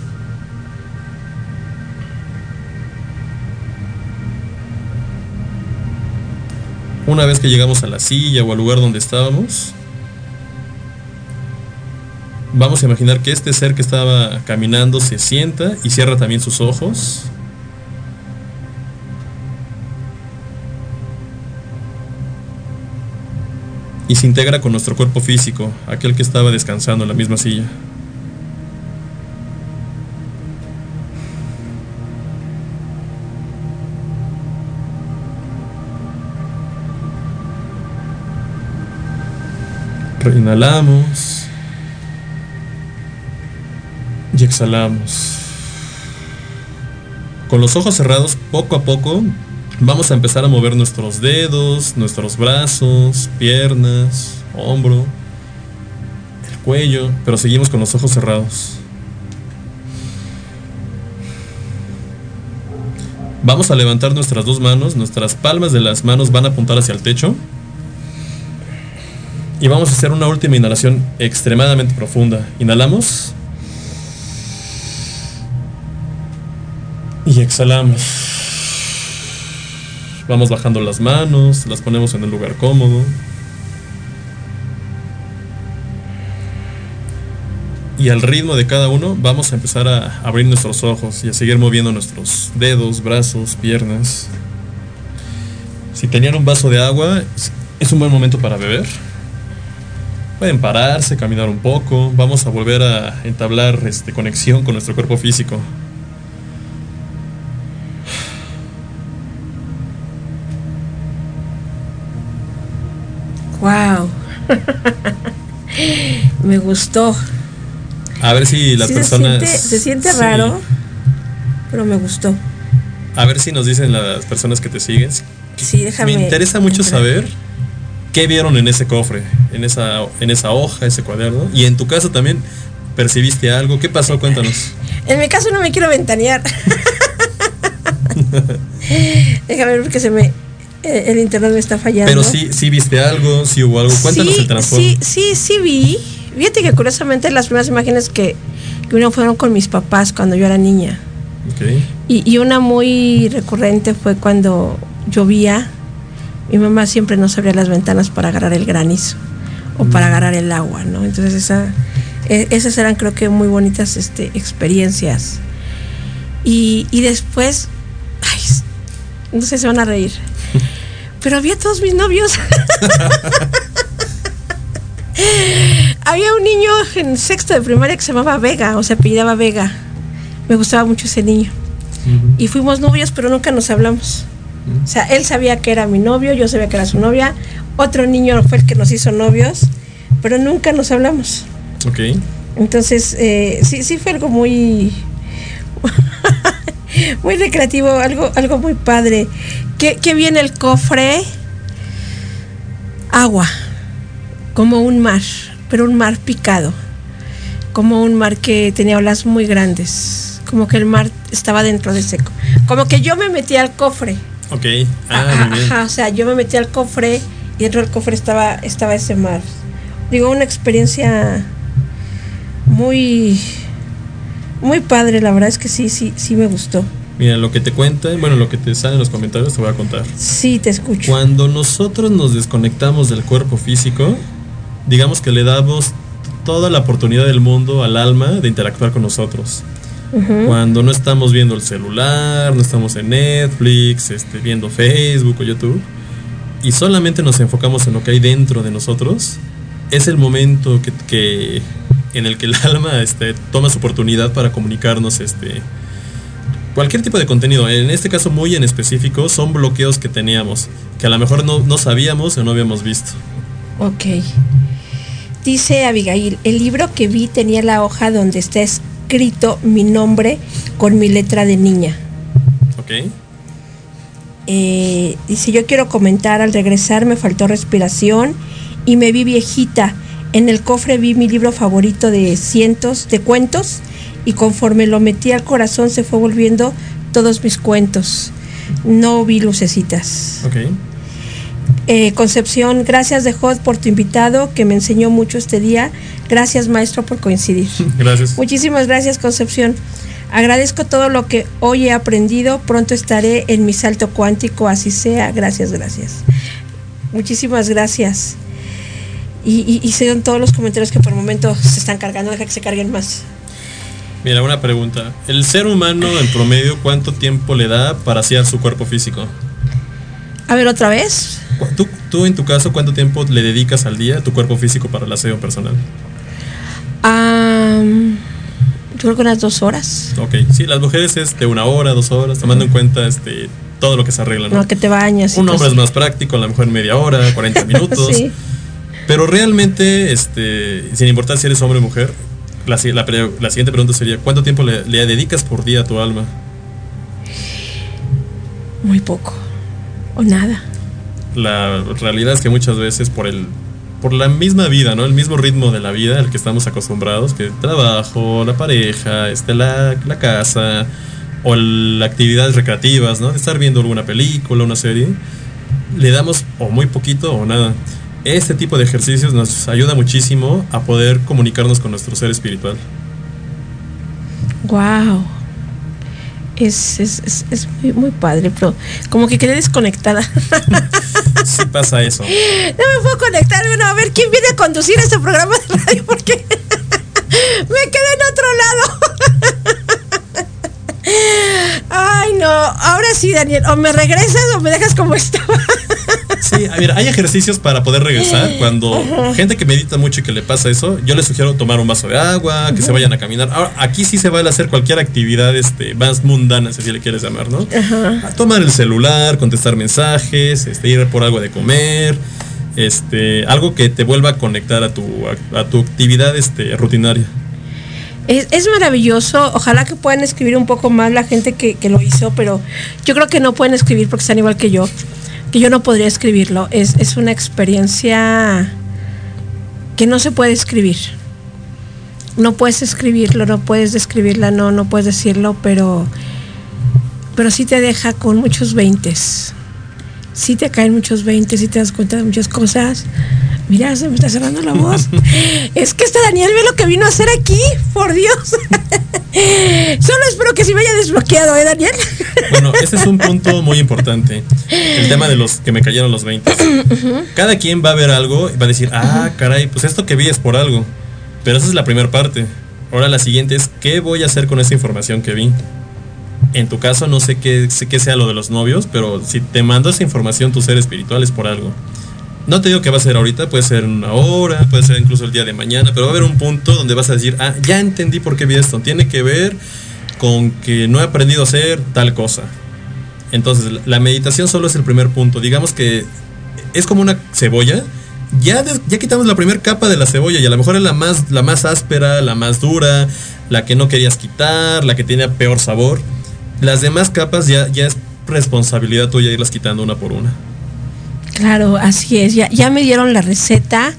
Una vez que llegamos a la silla o al lugar donde estábamos, vamos a imaginar que este ser que estaba caminando se sienta y cierra también sus ojos. Y se integra con nuestro cuerpo físico, aquel que estaba descansando en la misma silla. Inhalamos y exhalamos. Con los ojos cerrados, poco a poco, vamos a empezar a mover nuestros dedos, nuestros brazos, piernas, hombro, el cuello, pero seguimos con los ojos cerrados. Vamos a levantar nuestras dos manos, nuestras palmas de las manos van a apuntar hacia el techo. Y vamos a hacer una última inhalación extremadamente profunda. Inhalamos. Y exhalamos. Vamos bajando las manos, las ponemos en el lugar cómodo. Y al ritmo de cada uno vamos a empezar a abrir nuestros ojos y a seguir moviendo nuestros dedos, brazos, piernas. Si tenían un vaso de agua, es un buen momento para beber. Pueden pararse, caminar un poco. Vamos a volver a entablar este, conexión con nuestro cuerpo físico. Gustó. A ver si las Sí, personas. Se siente, se siente Sí. raro, pero me gustó. A ver si nos dicen las personas que te siguen. Sí, déjame. Me interesa mucho entrar. saber qué vieron en ese cofre, en esa, en esa hoja, ese cuaderno. Y en tu caso también, ¿percibiste algo? ¿Qué pasó? Cuéntanos. [laughs] En mi caso no me quiero ventanear. [laughs] Déjame ver porque se me. eh, El internet me está fallando. Pero sí, sí viste algo, sí hubo algo. Cuéntanos sí, el transformo. Sí, sí, sí vi. Fíjate que curiosamente las primeras imágenes que, que uno fueron con mis papás cuando yo era niña. Y, y una muy recurrente fue cuando llovía. Mi mamá siempre nos abría las ventanas para agarrar el granizo o para agarrar el agua, ¿no? Entonces esa, e- esas eran creo que muy bonitas este, experiencias. Y, y después, ay, no sé, se van a reír. [laughs] Pero había todos mis novios. [laughs] [laughs] en sexto de primaria que se llamaba Vega, o se apellidaba Vega. Me gustaba mucho ese niño. Y fuimos novios, pero nunca nos hablamos. O sea, él sabía que era mi novio, yo sabía que era su novia. Otro niño fue el que nos hizo novios, pero nunca nos hablamos. Ok. Entonces, eh, sí, sí fue algo muy, [laughs] muy recreativo, algo, algo muy padre. ¿Qué, qué viene el cofre? Agua, como un mar, pero un mar picado, como un mar que tenía olas muy grandes, como que el mar estaba dentro de seco, como que yo me metí al cofre. Ok. Ah, muy bien. Ajá, o sea, yo me metí al cofre y dentro del cofre estaba, estaba ese mar. Digo, una experiencia muy, muy padre, la verdad es que sí, sí, sí me gustó. Mira, lo que te cuenta, bueno, lo que te sale en los comentarios te voy a contar. Sí, te escucho. Cuando nosotros nos desconectamos del cuerpo físico, digamos que le damos toda la oportunidad del mundo al alma de interactuar con nosotros. Cuando no estamos viendo el celular, no estamos en Netflix, este, viendo Facebook o YouTube, y solamente nos enfocamos en lo que hay dentro de nosotros, es el momento que, que- en el que el [laughs] alma este, toma su oportunidad para comunicarnos este, cualquier tipo de contenido. En este caso muy en específico, son bloqueos que teníamos, que a lo mejor no, no sabíamos o no habíamos visto. Ok. Dice Abigail, el libro que vi tenía la hoja donde está escrito mi nombre con mi letra de niña. ¿Ok? Eh, dice, yo quiero comentar, al regresar me faltó respiración y me vi viejita. En el cofre vi mi libro favorito de cientos de cuentos y conforme lo metí al corazón se fue volviendo todos mis cuentos. No vi lucecitas. Ok. Eh, Concepción, gracias de Hot por tu invitado que me enseñó mucho este día. Gracias maestro por coincidir. [laughs] Gracias. Muchísimas gracias Concepción. Agradezco todo lo que hoy he aprendido. Pronto estaré en mi salto cuántico, así sea. Gracias, gracias. Muchísimas gracias. Y, y, todos los comentarios que por el momento se están cargando. Deja que se carguen más. Mira, una pregunta. ¿El ser humano en promedio cuánto tiempo le da para hacer su cuerpo físico? A ver, otra vez. ¿Tú, tú en tu caso cuánto tiempo le dedicas al día a tu cuerpo físico para el aseo personal? Am, yo creo que unas dos horas. Ok, sí, las mujeres es de una hora, dos horas, tomando en cuenta este todo lo que se arregla, ¿no? No, que te bañas. Un hombre es más práctico, a lo mejor media hora, 40 [laughs] minutos. Sí. Pero realmente, este, sin importar si eres hombre o mujer, la, la la siguiente pregunta sería, ¿cuánto tiempo le, le dedicas por día a tu alma? Muy poco. O nada. La realidad es que muchas veces por el por la misma vida, ¿no? El mismo ritmo de la vida al que estamos acostumbrados, que el trabajo, la pareja, este, la, la casa, o las actividades recreativas, ¿no? De estar viendo alguna película, una serie, le damos o muy poquito o nada. Este tipo de ejercicios nos ayuda muchísimo a poder comunicarnos con nuestro ser espiritual. Wow. Es, es, es, es muy, muy padre, pero como que quedé desconectada. [laughs] Sí pasa eso. No me puedo conectar. Bueno, a ver quién viene a conducir este programa de radio porque [laughs] me quedé en otro lado. Ay, no. Ahora sí, Daniel. O me regresas o me dejas como estaba. Sí, a ver, hay ejercicios para poder regresar. Cuando Ajá. gente que medita mucho y que le pasa eso, yo les sugiero tomar un vaso de agua, que se vayan a caminar. Ahora, aquí sí se vale hacer cualquier actividad este, más mundana, si le quieres llamar, ¿no? Ajá. A tomar el celular, contestar mensajes, este, ir por algo de comer, este, algo que te vuelva a conectar a tu, a, a tu actividad este, rutinaria. Es, es maravilloso. Ojalá que puedan escribir un poco más la gente que, que lo hizo, pero yo creo que no pueden escribir porque están igual que yo. Que yo no podría escribirlo. Es, es una experiencia que no se puede escribir. No puedes escribirlo, no puedes describirla, no, no puedes decirlo, pero, pero sí te deja con muchos veintes. Sí te caen muchos veintes, sí te das cuenta de muchas cosas. Mira, se me está cerrando la voz. [laughs] es que este Daniel ve lo que vino a hacer aquí, por Dios. [laughs] Solo espero que sí me haya desbloqueado, ¿eh, Daniel? Bueno, ese es un [laughs] punto muy importante. El tema de los que me cayeron los 20. Cada quien va a ver algo y va a decir, ah, caray, pues esto que vi es por algo. Pero esa es la primera parte. Ahora la siguiente es, ¿qué voy a hacer con esa información que vi? En tu caso, no sé qué, sé qué sea lo de los novios, pero si te mando esa información tu ser espiritual es por algo. No te digo que va a ser ahorita, puede ser una hora, puede ser incluso el día de mañana, pero va a haber un punto donde vas a decir, ah, ya entendí por qué vi esto. Tiene que ver con que no he aprendido a hacer tal cosa. Entonces, la- meditación solo es el primer punto. Digamos que es como una cebolla. Ya, ya quitamos la primera capa de la cebolla y a lo mejor es la más, la más áspera, la más dura, la que no querías quitar, la que tenía peor sabor. Las demás capas ya, ya es responsabilidad tuya irlas quitando una por una. Claro, así es. Ya, me dieron la receta.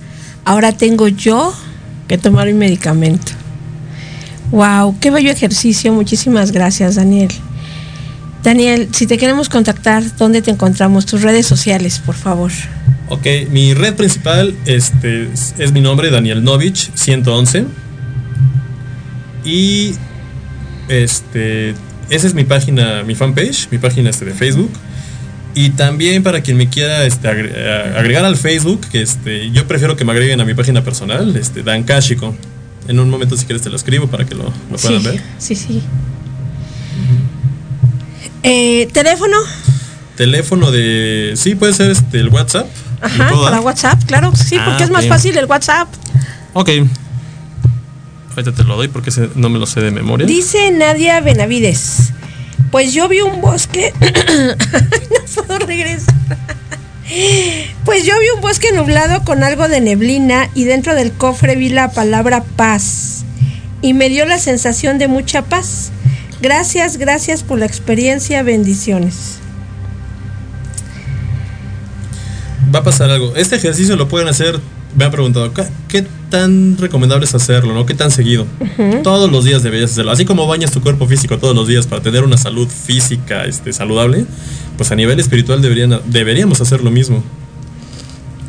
Ahora tengo yo que tomar mi medicamento. Wow, qué bello ejercicio. Muchísimas gracias, Daniel. Daniel, si te queremos contactar, ¿dónde te encontramos? Tus redes sociales, por favor. Ok, mi red principal este, es, es mi nombre, Daniel Novich, 111. Y este, esa es mi página, mi fanpage, mi página este, de Facebook. Y también para quien me quiera este, eh, agregar al Facebook, que este, yo prefiero que me agreguen a mi página personal, este, Dan Kashiko. En un momento si quieres te lo escribo para que lo, lo puedan sí, ver. sí, sí. Eh, ¿Teléfono? Teléfono de... Sí, puede ser este, el WhatsApp. ¿Me Ajá, para WhatsApp, claro, sí, Ah, porque es más fácil el WhatsApp. Ok. Ahorita te lo doy porque no me lo sé de memoria. Dice Nadia Benavides. Pues yo vi un bosque. [coughs] no puedo regresar. Pues yo vi un bosque nublado con algo de neblina y dentro del cofre vi la palabra paz. Y me dio la sensación de mucha paz. Gracias, gracias por la experiencia. Bendiciones. Va a pasar algo. Este ejercicio lo pueden hacer. Me han preguntado, ¿qué, qué tan recomendable es hacerlo? ¿no? ¿Qué tan seguido? Todos los días deberías hacerlo. Así como bañas tu cuerpo físico todos los días para tener una salud física este, saludable, pues a nivel espiritual deberían, deberíamos hacer lo mismo.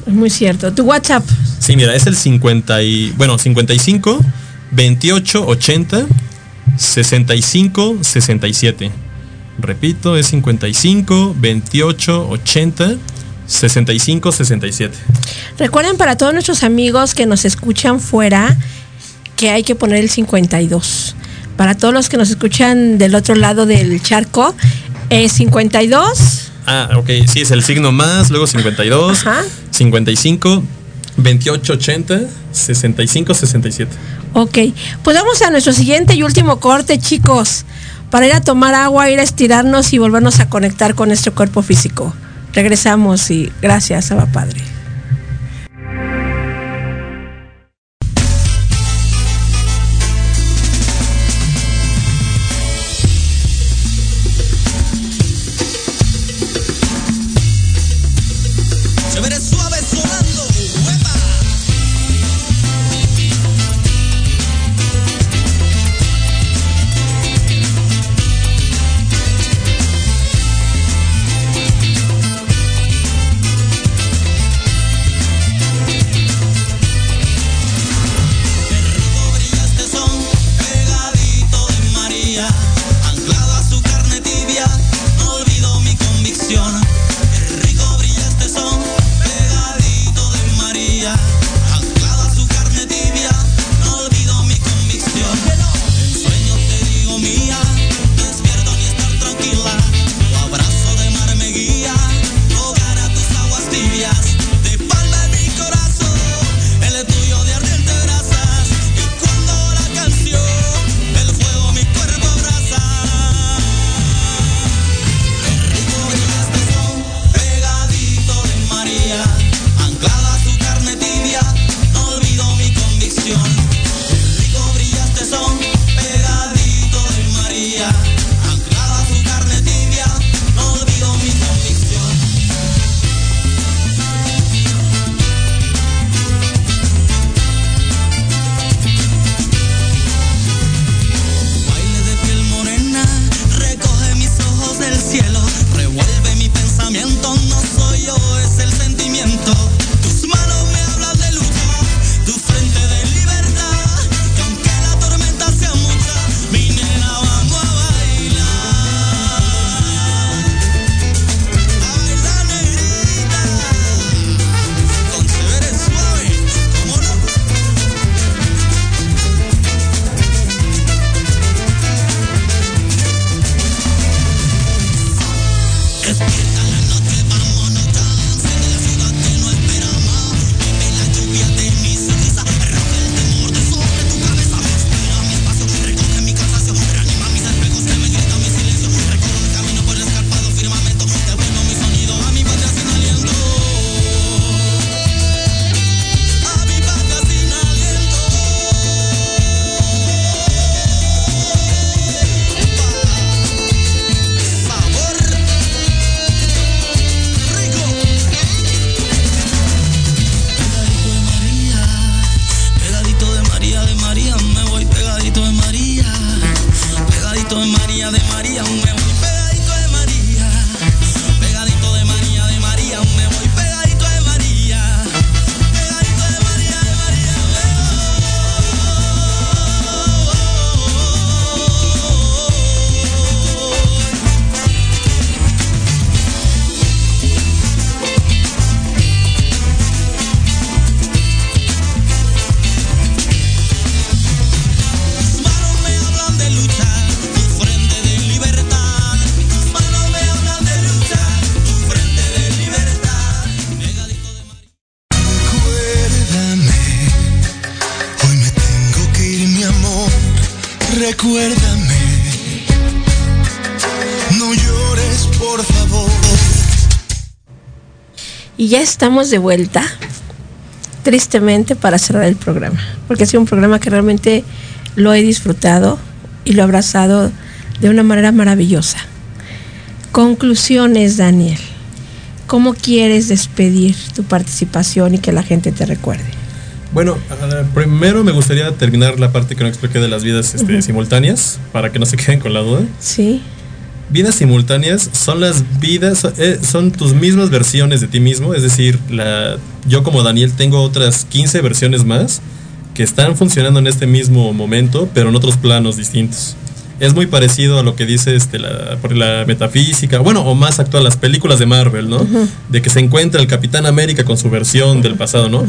Es muy cierto. Tu WhatsApp. Sí, mira, es el 50 y, bueno, 55 28 80 65 67. Repito, es 55 28 80 65 67. Recuerden para todos nuestros amigos que nos escuchan fuera que hay que poner el 52. Para todos los que nos escuchan del otro lado del charco, es 52. Ah, ok, sí, es el signo más, luego 52, 55 28 80 65 67. Ok, pues vamos a nuestro siguiente y último corte, chicos, para ir a tomar agua, ir a estirarnos y volvernos a conectar con nuestro cuerpo físico. Regresamos y gracias, Abba Padre. Ya estamos de vuelta, tristemente, para cerrar el programa. Porque ha sido un programa que realmente lo he disfrutado y lo he abrazado de una manera maravillosa. Conclusiones, Daniel. ¿Cómo quieres despedir tu participación y que la gente te recuerde? Bueno, ah, primero me gustaría terminar la parte que no expliqué de las vidas este, simultáneas, para que no se queden con la duda. Sí. Vidas simultáneas son las vidas, eh, son tus mismas versiones de ti mismo, es decir, la, yo como Daniel tengo otras 15 versiones más que están funcionando en este mismo momento, pero en otros planos distintos. Es muy parecido a lo que dice este, la, por la metafísica, bueno, o más actual, las películas de Marvel, ¿no? De que se encuentra el Capitán América con su versión del pasado, ¿no?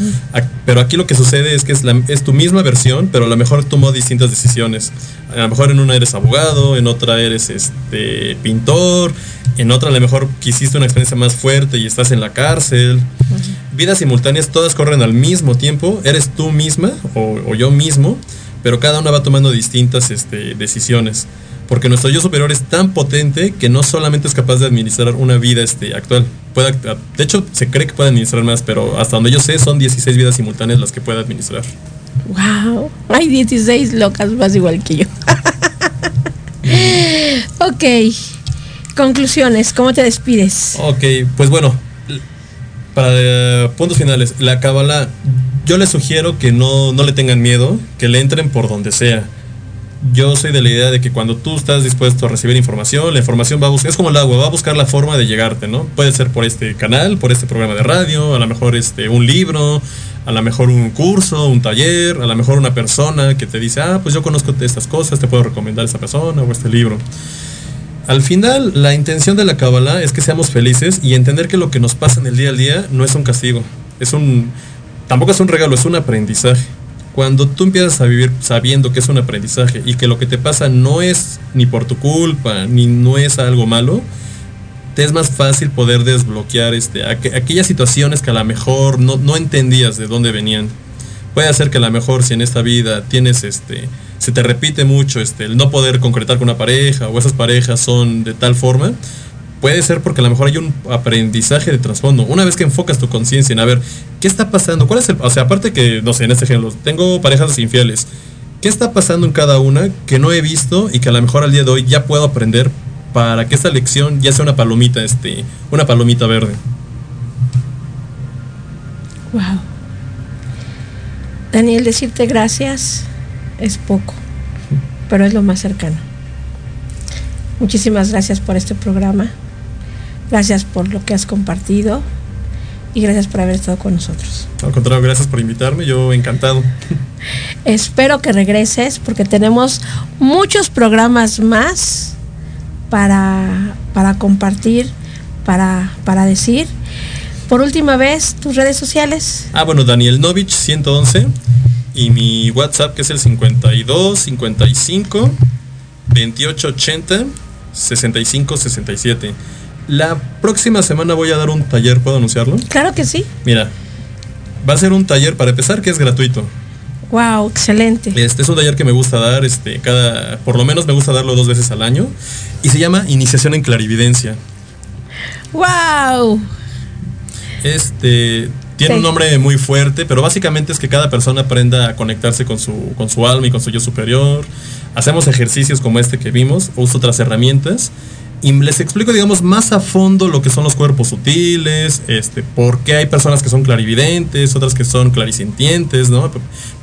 Pero aquí lo que sucede es que es, la- es tu misma versión, pero a lo mejor tomó distintas decisiones. A lo mejor en una eres abogado, en otra eres este pintor, en otra a lo mejor quisiste una experiencia más fuerte y estás en la cárcel. Vidas simultáneas, todas corren al mismo tiempo, eres tú misma o, o yo mismo, pero cada una va tomando distintas este, decisiones. Porque nuestro yo superior es tan potente que no solamente es capaz de administrar una vida este, actual. Puede, de hecho, se cree que puede administrar más, pero hasta donde yo sé son 16 vidas simultáneas las que puede administrar. Wow, hay 16 locas más igual que yo. [laughs] ok, conclusiones, ¿cómo te despides? Ok, pues bueno, para eh, puntos finales, la cábala, yo les sugiero que no, no le tengan miedo, que le entren por donde sea. Yo soy de la idea de que cuando tú estás dispuesto a recibir información, la información va a buscar, es como el agua, va a buscar la forma de llegarte, ¿no? Puede ser por este canal, por este programa de radio, a lo mejor este, un libro, a lo mejor un curso, un taller, a lo mejor una persona que te dice, ah, pues yo conozco estas cosas, te puedo recomendar a esta persona o este libro. Al final, la intención de la Kabbalah es que seamos felices y entender que lo que nos pasa en el día al día no es un castigo, es un tampoco es un regalo, es un aprendizaje. Cuando tú empiezas a vivir sabiendo que es un aprendizaje y que lo que te pasa no es ni por tu culpa, ni no es algo malo, te es más fácil poder desbloquear este, aqu- aquellas situaciones que a lo mejor no, no entendías de dónde venían. Puede ser que a lo mejor si en esta vida tienes este, se te repite mucho este, el no poder concretar con una pareja o esas parejas son de tal forma, puede ser porque a lo mejor hay un aprendizaje de trasfondo. Una vez que enfocas tu conciencia en a ver, ¿qué está pasando? ¿Cuál es el, o sea, aparte que, no sé, en este ejemplo, tengo parejas infieles. ¿Qué está pasando en cada una que no he visto y que a lo mejor al día de hoy ya puedo aprender para que esta lección ya sea una palomita, este, una palomita verde? Wow. Daniel, decirte gracias es poco, pero es lo más cercano. Muchísimas gracias por este programa. Gracias por lo que has compartido y gracias por haber estado con nosotros. Al contrario, gracias por invitarme, yo encantado. [laughs] Espero que regreses porque tenemos muchos programas más para, para compartir, para, para decir. Por última vez, tus redes sociales. Ah, bueno, Daniel Novich 111 y mi WhatsApp que es el 52 55 28 80 65 67. La próxima semana voy a dar un taller, ¿puedo anunciarlo? Claro que sí. Mira, va a ser un taller para empezar que es gratuito. Wow, excelente. Este es un taller que me gusta dar, este, cada, por lo menos me gusta darlo dos veces al año y se llama Iniciación en Clarividencia. Wow. Este tiene Sí. un nombre muy fuerte, pero básicamente es que cada persona aprenda a conectarse con su, con su alma y con su yo superior. Hacemos ejercicios como este que vimos, uso otras herramientas y les explico, digamos, más a fondo lo que son los cuerpos sutiles, este, por qué hay personas que son clarividentes, otras que son clarisintientes, ¿no?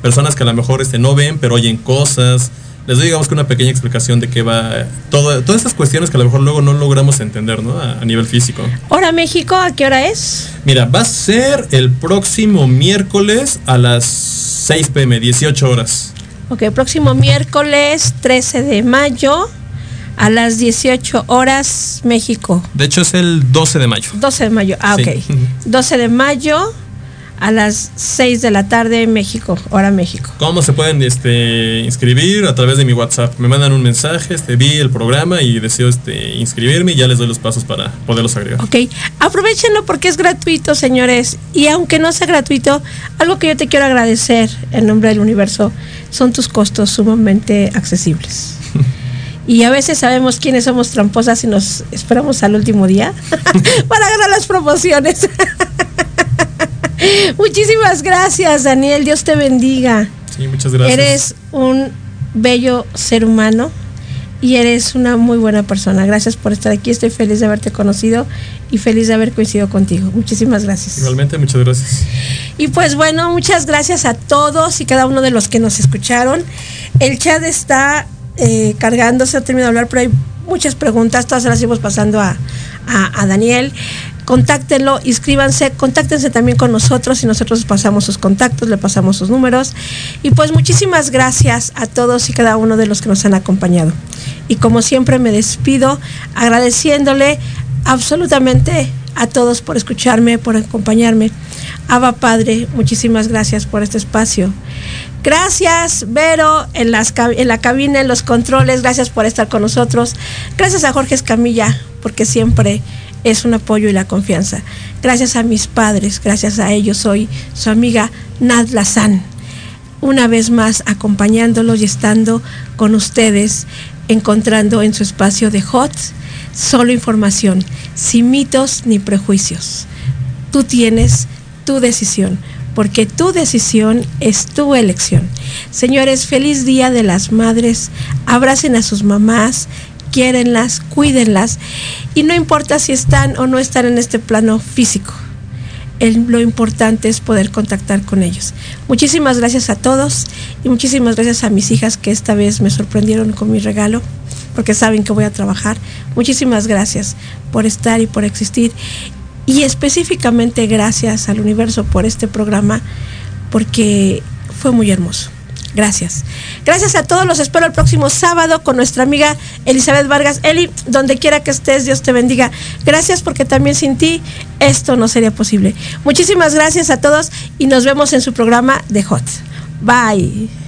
Personas que a lo mejor este, no ven, pero oyen cosas. Les doy, digamos, que una pequeña explicación de qué va todo, todas estas cuestiones que a lo mejor luego no logramos entender, ¿no? A- a nivel físico. Hora México, ¿a qué hora es? Mira, va a ser el próximo miércoles a las 6 pm, 18 horas. Ok, próximo miércoles 13 de mayo a las 18 horas México. De hecho, es el 12 de mayo. 12 de mayo, ah, Sí. ok. 12 de mayo a las 6 de la tarde México, hora México. ¿Cómo se pueden este, inscribir? A través de mi WhatsApp. Me mandan un mensaje, este, vi el programa y deseo este, inscribirme y ya les doy los pasos para poderlos agregar. Ok, aprovechenlo porque es gratuito, señores. Y aunque no sea gratuito, algo que yo te quiero agradecer en nombre del universo son tus costos sumamente accesibles. Y a veces sabemos quiénes somos tramposas y nos esperamos al último día [laughs] para ganar las promociones. [laughs] Muchísimas gracias, Daniel. Dios te bendiga. Sí, muchas gracias. Eres un bello ser humano y eres una muy buena persona. Gracias por estar aquí. Estoy feliz de haberte conocido y feliz de haber coincidido contigo. Muchísimas gracias. Igualmente, muchas gracias. Y pues bueno, muchas gracias a todos y cada uno de los que nos escucharon. El chat está eh, cargándose, ha terminado de hablar, pero hay muchas preguntas, todas se las íbamos pasando a, a- Daniel. Contáctenlo, inscríbanse, contáctense también con nosotros y nosotros pasamos sus contactos, le pasamos sus números. Y pues muchísimas gracias a todos y cada uno de los que nos han acompañado. Y como siempre me despido agradeciéndole absolutamente a todos por escucharme, por acompañarme. Aba Padre, muchísimas gracias por este espacio. Gracias, Vero, en, la cabina, en los controles, gracias por estar con nosotros. Gracias a Jorge Escamilla, porque siempre es un apoyo y la confianza. Gracias a mis padres, gracias a ellos soy su amiga Nad Lazán. Una vez más acompañándolos y estando con ustedes, encontrando en su espacio de HOT solo información, sin mitos ni prejuicios. Tú tienes tu decisión, porque tu decisión es tu elección. Señores, feliz Día de las Madres. Abracen a sus mamás, quiérenlas, cuídenlas. Y no importa si están o no están en este plano físico. Lo importante es poder contactar con ellos. Muchísimas gracias a todos y muchísimas gracias a mis hijas que esta vez me sorprendieron con mi regalo porque saben que voy a trabajar. Muchísimas gracias por estar y por existir. Y específicamente gracias al universo por este programa porque fue muy hermoso. Gracias. Gracias a todos. Los espero el próximo sábado con nuestra amiga Elizabeth Vargas. Eli, donde quiera que estés, Dios te bendiga. Gracias porque también sin ti esto no sería posible. Muchísimas gracias a todos y nos vemos en su programa de Hot. Bye.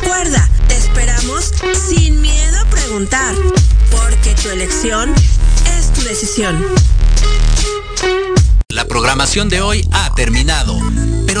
Recuerda, te esperamos sin miedo a preguntar, porque tu elección es tu decisión. La programación de hoy ha terminado,